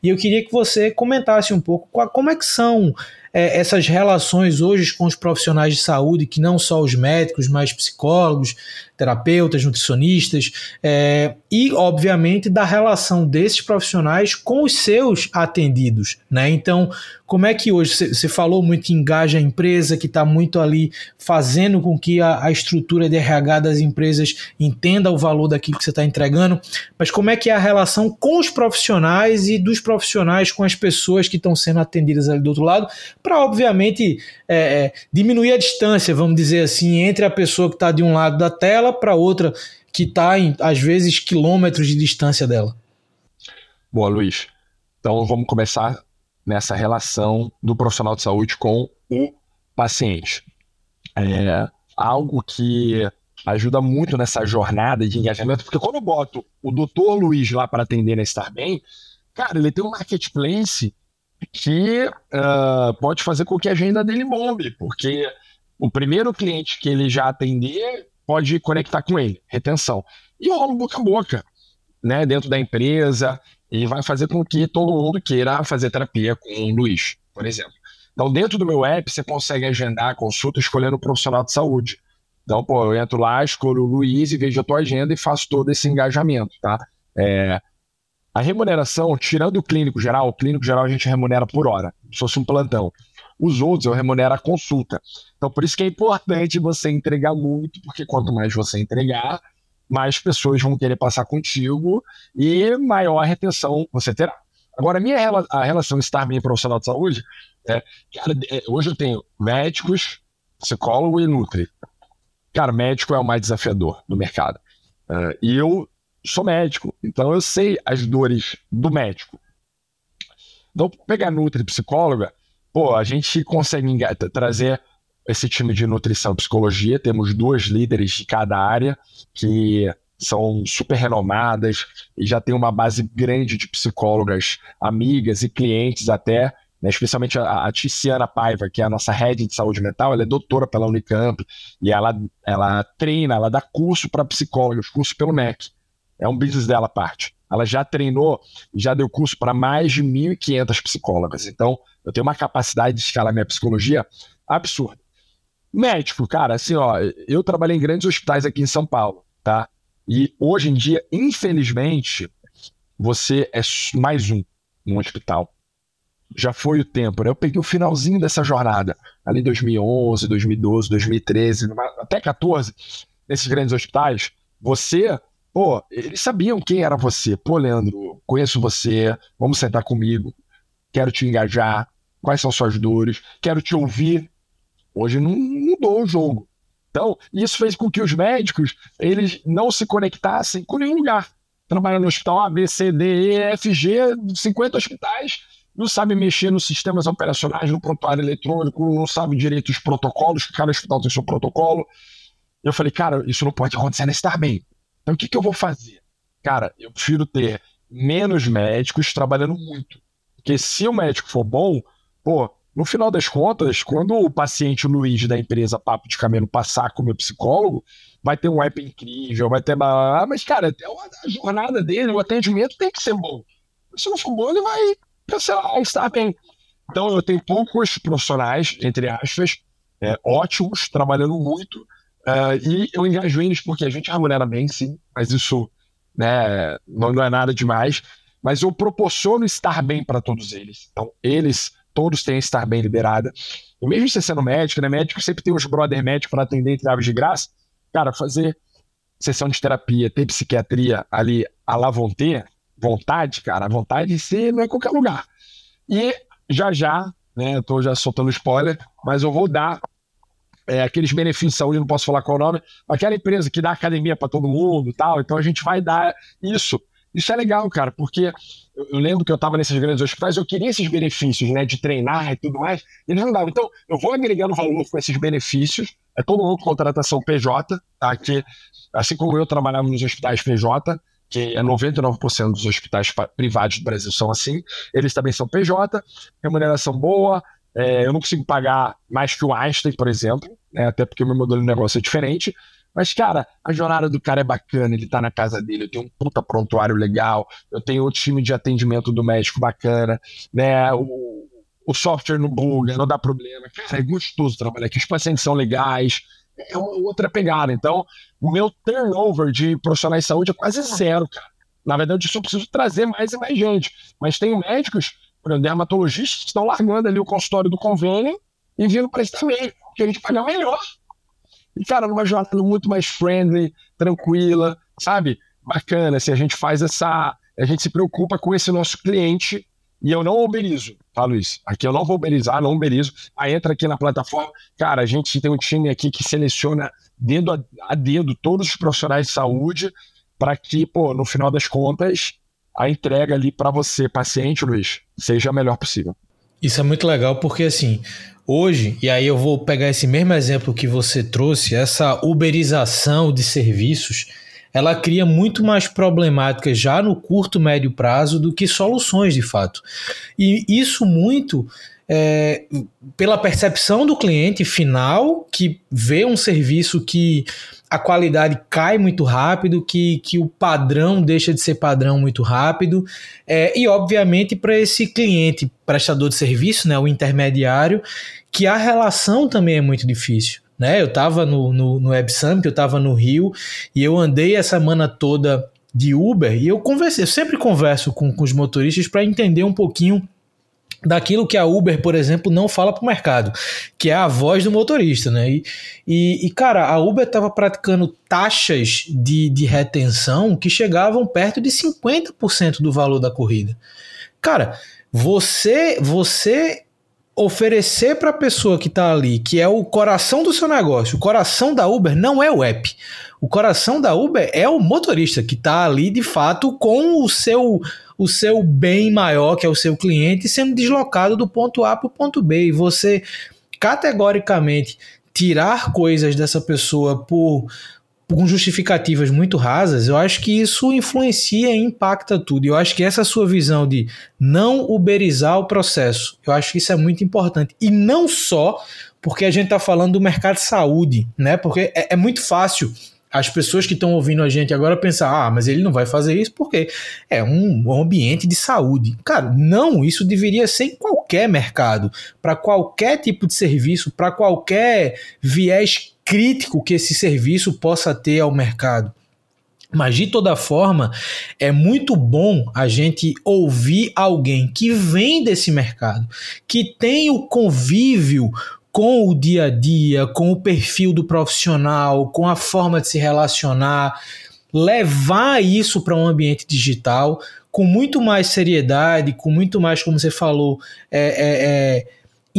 E eu queria que você comentasse um pouco como é que são é, essas relações hoje com os profissionais de saúde, que não só os médicos, mas psicólogos, terapeutas, nutricionistas, é, e, obviamente, da relação desses profissionais com os seus atendidos. Né? Então, como é que hoje você falou muito engaja a empresa, que está muito ali fazendo com que a, a, estrutura de RH das empresas entenda o valor daquilo que você está entregando, mas como é que é a relação com os profissionais e dos profissionais com as pessoas que estão sendo atendidas ali do outro lado, para, obviamente, é, é, diminuir a distância, vamos dizer assim, entre a pessoa que está de um lado da tela para outra que está às vezes, quilômetros de distância dela. Boa, Luiz. Então vamos começar nessa relação do profissional de saúde com o paciente. É algo que ajuda muito nessa jornada de engajamento, porque quando eu boto o doutor Luiz lá para atender na Estar Bem, cara, ele tem um marketplace que uh, pode fazer com que a agenda dele bombe, porque o primeiro cliente que ele já atender pode conectar com ele, retenção. E rola boca a boca, né, dentro da empresa, e vai fazer com que todo mundo queira fazer terapia com o Luiz, por exemplo. Então, dentro do meu app, você consegue agendar a consulta escolhendo o profissional de saúde. Então, pô, eu entro lá, escolho o Luiz e vejo a tua agenda e faço todo esse engajamento, tá? É, a remuneração, tirando o clínico geral, o clínico geral a gente remunera por hora, se fosse um plantão. Os outros eu remunero a consulta. Então, por isso que é importante você entregar muito, porque quanto mais você entregar, mais pessoas vão querer passar contigo e maior retenção você terá. Agora, a minha a relação estar bem profissional de saúde é, cara, hoje eu tenho médicos, psicólogo e nutri. Cara, médico é o mais desafiador do mercado. Uh, e eu sou médico, então eu sei as dores do médico. Então, pegar nutri psicóloga, pô, a gente consegue trazer esse time de nutrição e psicologia, temos dois líderes de cada área que são super renomadas e já tem uma base grande de psicólogas, amigas e clientes até, né, especialmente a, a Tiziana Paiva, que é a nossa head de saúde mental, ela é doutora pela Unicamp e ela, ela treina, ela dá curso para psicólogos, curso pelo MEC. É um business dela parte. Ela já treinou já deu curso para mais de 1.500 psicólogas. Então, eu tenho uma capacidade de escalar minha psicologia absurda. Médico, cara, assim, ó, eu trabalhei em grandes hospitais aqui em São Paulo, tá? E hoje em dia, infelizmente, você é mais um num hospital. Já foi o tempo, né? Eu peguei o finalzinho dessa jornada, ali em 2011, 2012, 2013, até 14, nesses grandes hospitais. Você Pô, eles sabiam quem era você. Pô, Leandro, conheço você, vamos sentar comigo, quero te engajar, quais são suas dores, quero te ouvir. Hoje não mudou o jogo. Então, isso fez com que os médicos eles não se conectassem com nenhum lugar. Trabalhando no hospital A, B, C, D, E, F, G, 50 hospitais, não sabe mexer nos sistemas operacionais, no prontuário eletrônico, não sabe direito os protocolos, cada hospital tem seu protocolo. Eu falei, cara, isso não pode acontecer na Bem. Então o que, que eu vou fazer? Cara, eu prefiro ter menos médicos trabalhando muito. Porque se o médico for bom, pô, no final das contas, quando o paciente Luiz da empresa Papo de Camelo passar com o meu psicólogo, vai ter um app incrível, vai ter. Ah, mas, cara, a jornada dele, o atendimento tem que ser bom. Se não for bom, ele vai cancelar, está bem. Então, eu tenho poucos profissionais, entre aspas, é, ótimos, trabalhando muito, Uh, e eu engajo eles porque a gente remunera bem, sim, mas isso né, não, é nada demais. Mas eu proporciono estar bem para todos eles. Então, eles todos têm estar bem liberada. E mesmo você sendo médico, né? Médico sempre tem os brother médicos para atender entre aves de graça. Cara, fazer sessão de terapia, ter psiquiatria ali a lá vão ter, vontade, cara, a vontade de ser não é qualquer lugar. E já já, né? Eu tô já soltando spoiler, mas eu vou dar é, aqueles benefícios de saúde, não posso falar qual o nome, aquela empresa que dá academia para todo mundo tal. Então a gente vai dar isso. Isso é legal, cara, porque eu lembro que eu estava nesses grandes hospitais, eu queria esses benefícios, né, de treinar e tudo mais, e eles não davam. Então, eu vou agregando valor com esses benefícios, é todo mundo contratação PJ, tá? Que, assim como eu trabalhava nos hospitais PJ, que é 99% dos hospitais privados do Brasil são assim, eles também são PJ, remuneração boa, é, eu não consigo pagar mais que o Einstein, por exemplo, né, até porque o meu modelo de negócio é diferente. Mas, cara, a jornada do cara é bacana, ele tá na casa dele, eu tenho um puta prontuário legal, eu tenho o time de atendimento do médico bacana, né? O, o software não buga, não dá problema. Cara, é gostoso trabalhar aqui, os pacientes são legais, é uma outra pegada. Então, o meu turnover de profissionais de saúde é quase zero, cara. Na verdade, eu só preciso trazer mais e mais gente. Mas tem médicos dermatologistas estão largando ali o consultório do convênio e vindo para esse também, porque a gente paga melhor. E, cara, numa jornada muito mais friendly, tranquila, sabe? Bacana, se assim, a gente faz essa. A gente se preocupa com esse nosso cliente e eu não uberizo, tá, Luiz? Aqui eu não vou uberizar, não uberizo. Aí entra aqui na plataforma, cara, a gente tem um time aqui que seleciona dedo a, a dedo todos os profissionais de saúde para que, pô, no final das contas, a entrega ali para você, paciente, Luiz, seja a melhor possível. Isso é muito legal porque assim, hoje, e aí eu vou pegar esse mesmo exemplo que você trouxe, essa uberização de serviços, ela cria muito mais problemáticas já no curto, médio prazo do que soluções de fato. E isso muito é, pela percepção do cliente final que vê um serviço que a qualidade cai muito rápido, que, que o padrão deixa de ser padrão muito rápido, é, e obviamente para esse cliente prestador de serviço, né, o intermediário, que a relação também é muito difícil. Né? Eu estava no, no, no Web eu estava no Rio, e eu andei essa semana toda de Uber, e eu conversei, eu sempre converso com, com os motoristas para entender um pouquinho daquilo que a Uber, por exemplo, não fala para o mercado, que é a voz do motorista, né? E, e, e cara, a Uber estava praticando taxas de, de retenção que chegavam perto de 50% do valor da corrida. Cara, você você oferecer para a pessoa que está ali, que é o coração do seu negócio, o coração da Uber não é o app. O coração da Uber é o motorista que está ali de fato com o seu o seu bem maior, que é o seu cliente, sendo deslocado do ponto A para o ponto B. E você categoricamente tirar coisas dessa pessoa por com justificativas muito rasas, eu acho que isso influencia e impacta tudo. Eu acho que essa sua visão de não uberizar o processo, eu acho que isso é muito importante. E não só porque a gente está falando do mercado de saúde, né? Porque é, é muito fácil as pessoas que estão ouvindo a gente agora pensar, ah, mas ele não vai fazer isso porque é um ambiente de saúde. Cara, não, isso deveria ser em qualquer mercado, para qualquer tipo de serviço, para qualquer viés crítico que esse serviço possa ter ao mercado. Mas de toda forma, é muito bom a gente ouvir alguém que vem desse mercado, que tem o convívio com o dia a dia, com o perfil do profissional, com a forma de se relacionar, levar isso para um ambiente digital com muito mais seriedade, com muito mais, como você falou, é, é, é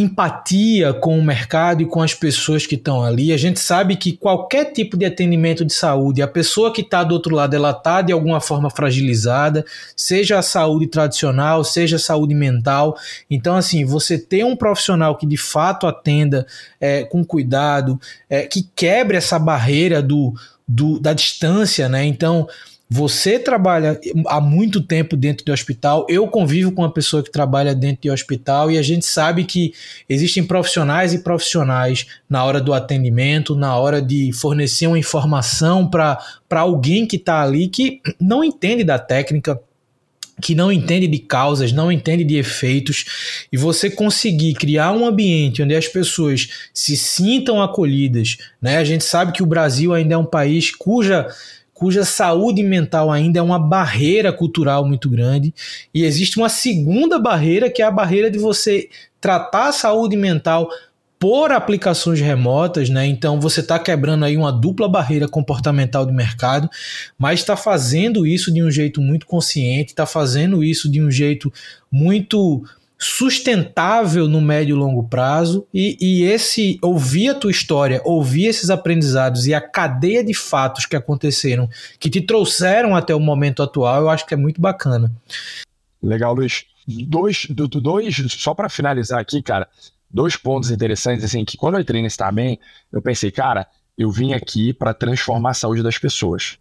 empatia com o mercado e com as pessoas que estão ali. A gente sabe que qualquer tipo de atendimento de saúde, a pessoa que está do outro lado, ela está de alguma forma fragilizada, seja a saúde tradicional, seja a saúde mental. Então, assim, você ter um profissional que de fato atenda é, com cuidado, é, que quebre essa barreira do, do, da distância, né? Então, você trabalha há muito tempo dentro do hospital, eu convivo com uma pessoa que trabalha dentro de hospital e a gente sabe que existem profissionais e profissionais na hora do atendimento, na hora de fornecer uma informação para alguém que está ali que não entende da técnica, que não entende de causas, não entende de efeitos, e você conseguir criar um ambiente onde as pessoas se sintam acolhidas, né? A gente sabe que o Brasil ainda é um país cuja cuja saúde mental ainda é uma barreira cultural muito grande. E existe uma segunda barreira, que é a barreira de você tratar a saúde mental por aplicações remotas, né? Então você está quebrando aí uma dupla barreira comportamental de mercado, mas está fazendo isso de um jeito muito consciente, está fazendo isso de um jeito muito sustentável no médio e longo prazo e, e, esse ouvir a tua história, ouvir esses aprendizados e a cadeia de fatos que aconteceram, que te trouxeram até o momento atual, eu acho que é muito bacana. Legal, Luiz. Dois, dois só para finalizar aqui, cara, dois pontos interessantes, assim, que quando eu entrei nesse Bem, eu pensei, cara, eu vim aqui para transformar a saúde das pessoas.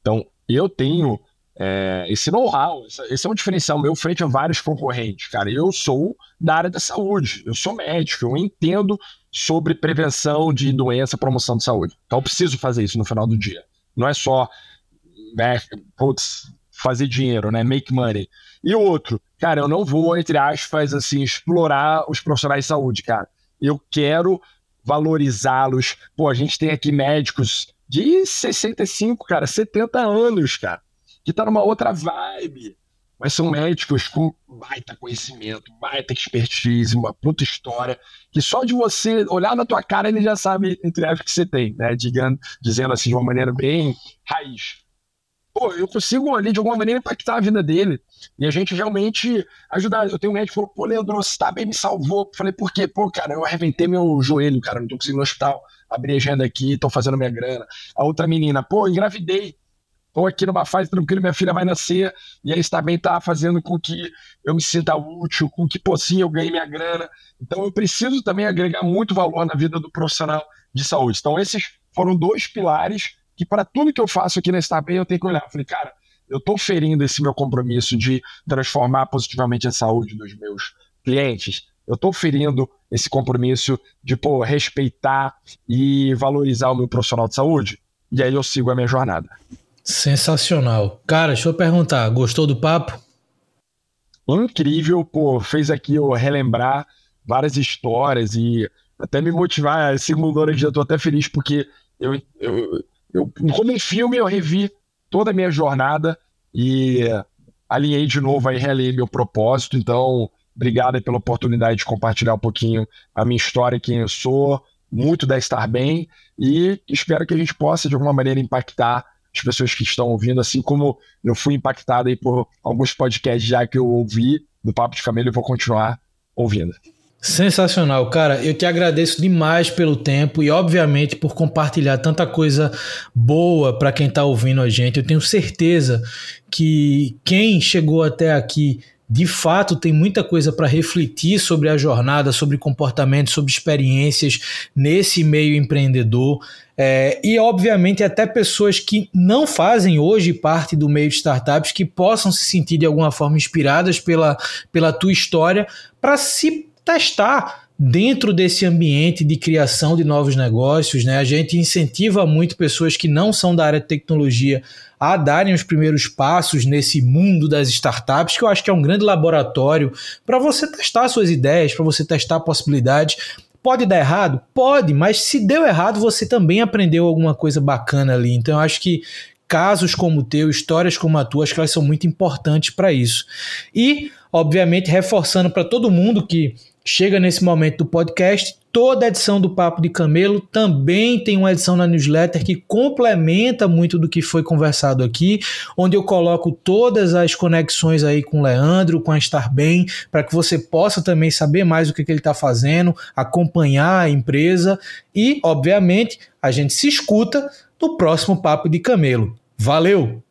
Então, eu tenho é, esse know-how, esse é um diferencial meu frente a vários concorrentes, cara. Eu sou da área da saúde, eu sou médico, eu entendo sobre prevenção de doença, promoção de saúde. Então eu preciso fazer isso no final do dia. Não é só né, putz, fazer dinheiro, né? Make money. E outro, cara, eu não vou, entre aspas, assim, explorar os profissionais de saúde, cara. Eu quero valorizá-los. Pô, a gente tem aqui médicos de 65, cara, 70 anos, cara que tá numa outra vibe. Mas são médicos com baita conhecimento, baita expertise, uma puta história, que só de você olhar na tua cara ele já sabe, entre aspas, que você tem, né? Digando, dizendo assim de uma maneira bem raiz. Pô, eu consigo ali de alguma maneira impactar a vida dele. E a gente realmente ajudar. Eu tenho um médico que falou, pô, Leandro, você tá bem, me salvou. Falei, por quê? Pô, cara, eu arrebentei meu joelho, cara, não tô conseguindo no hospital. Abri agenda aqui, tô fazendo minha grana. A outra menina, pô, engravidei estou aqui numa fase tranquila, minha filha vai nascer, e aí isso também está fazendo com que eu me sinta útil, com que, pô, sim, eu ganhei minha grana. Então eu preciso também agregar muito valor na vida do profissional de saúde. Então esses foram dois pilares que para tudo que eu faço aqui na Starbucks eu tenho que olhar. Eu falei, cara, eu estou ferindo esse meu compromisso de transformar positivamente a saúde dos meus clientes. Eu estou ferindo esse compromisso de pô, respeitar e valorizar o meu profissional de saúde. E aí eu sigo a minha jornada. Sensacional. Cara, deixa eu perguntar, gostou do papo? Incrível, pô, fez aqui eu relembrar várias histórias e até me motivar. Segundo hora eu tô até feliz porque eu, eu, eu, como um filme, eu revi toda a minha jornada e alinhei de novo aí, realinhei meu propósito. Então, obrigado pela oportunidade de compartilhar um pouquinho a minha história, quem eu sou, muito da Estar Bem e espero que a gente possa, de alguma maneira, impactar as pessoas que estão ouvindo, assim como eu fui impactado aí por alguns podcasts já que eu ouvi do Papo de Família, eu vou continuar ouvindo. Sensacional, cara. Eu te agradeço demais pelo tempo e, obviamente, por compartilhar tanta coisa boa para quem está ouvindo a gente. Eu tenho certeza que quem chegou até aqui de fato tem muita coisa para refletir sobre a jornada, sobre comportamento, sobre experiências nesse meio empreendedor. É, e, obviamente, até pessoas que não fazem hoje parte do meio de startups que possam se sentir de alguma forma inspiradas pela, pela tua história para se testar dentro desse ambiente de criação de novos negócios, né? A gente incentiva muito pessoas que não são da área de tecnologia a darem os primeiros passos nesse mundo das startups, que eu acho que é um grande laboratório para você testar suas ideias, para você testar possibilidades. Pode dar errado? Pode, mas se deu errado, você também aprendeu alguma coisa bacana ali. Então eu acho que casos como o teu, histórias como a tua, acho que elas são muito importantes para isso. E, obviamente, reforçando para todo mundo que chega nesse momento do podcast, toda edição do Papo de Camelo também tem uma edição na newsletter que complementa muito do que foi conversado aqui, onde eu coloco todas as conexões aí com o Leandro, com a Estar Bem, para que você possa também saber mais o que, que ele está fazendo, acompanhar a empresa e, obviamente, a gente se escuta no próximo Papo de Camelo. Valeu!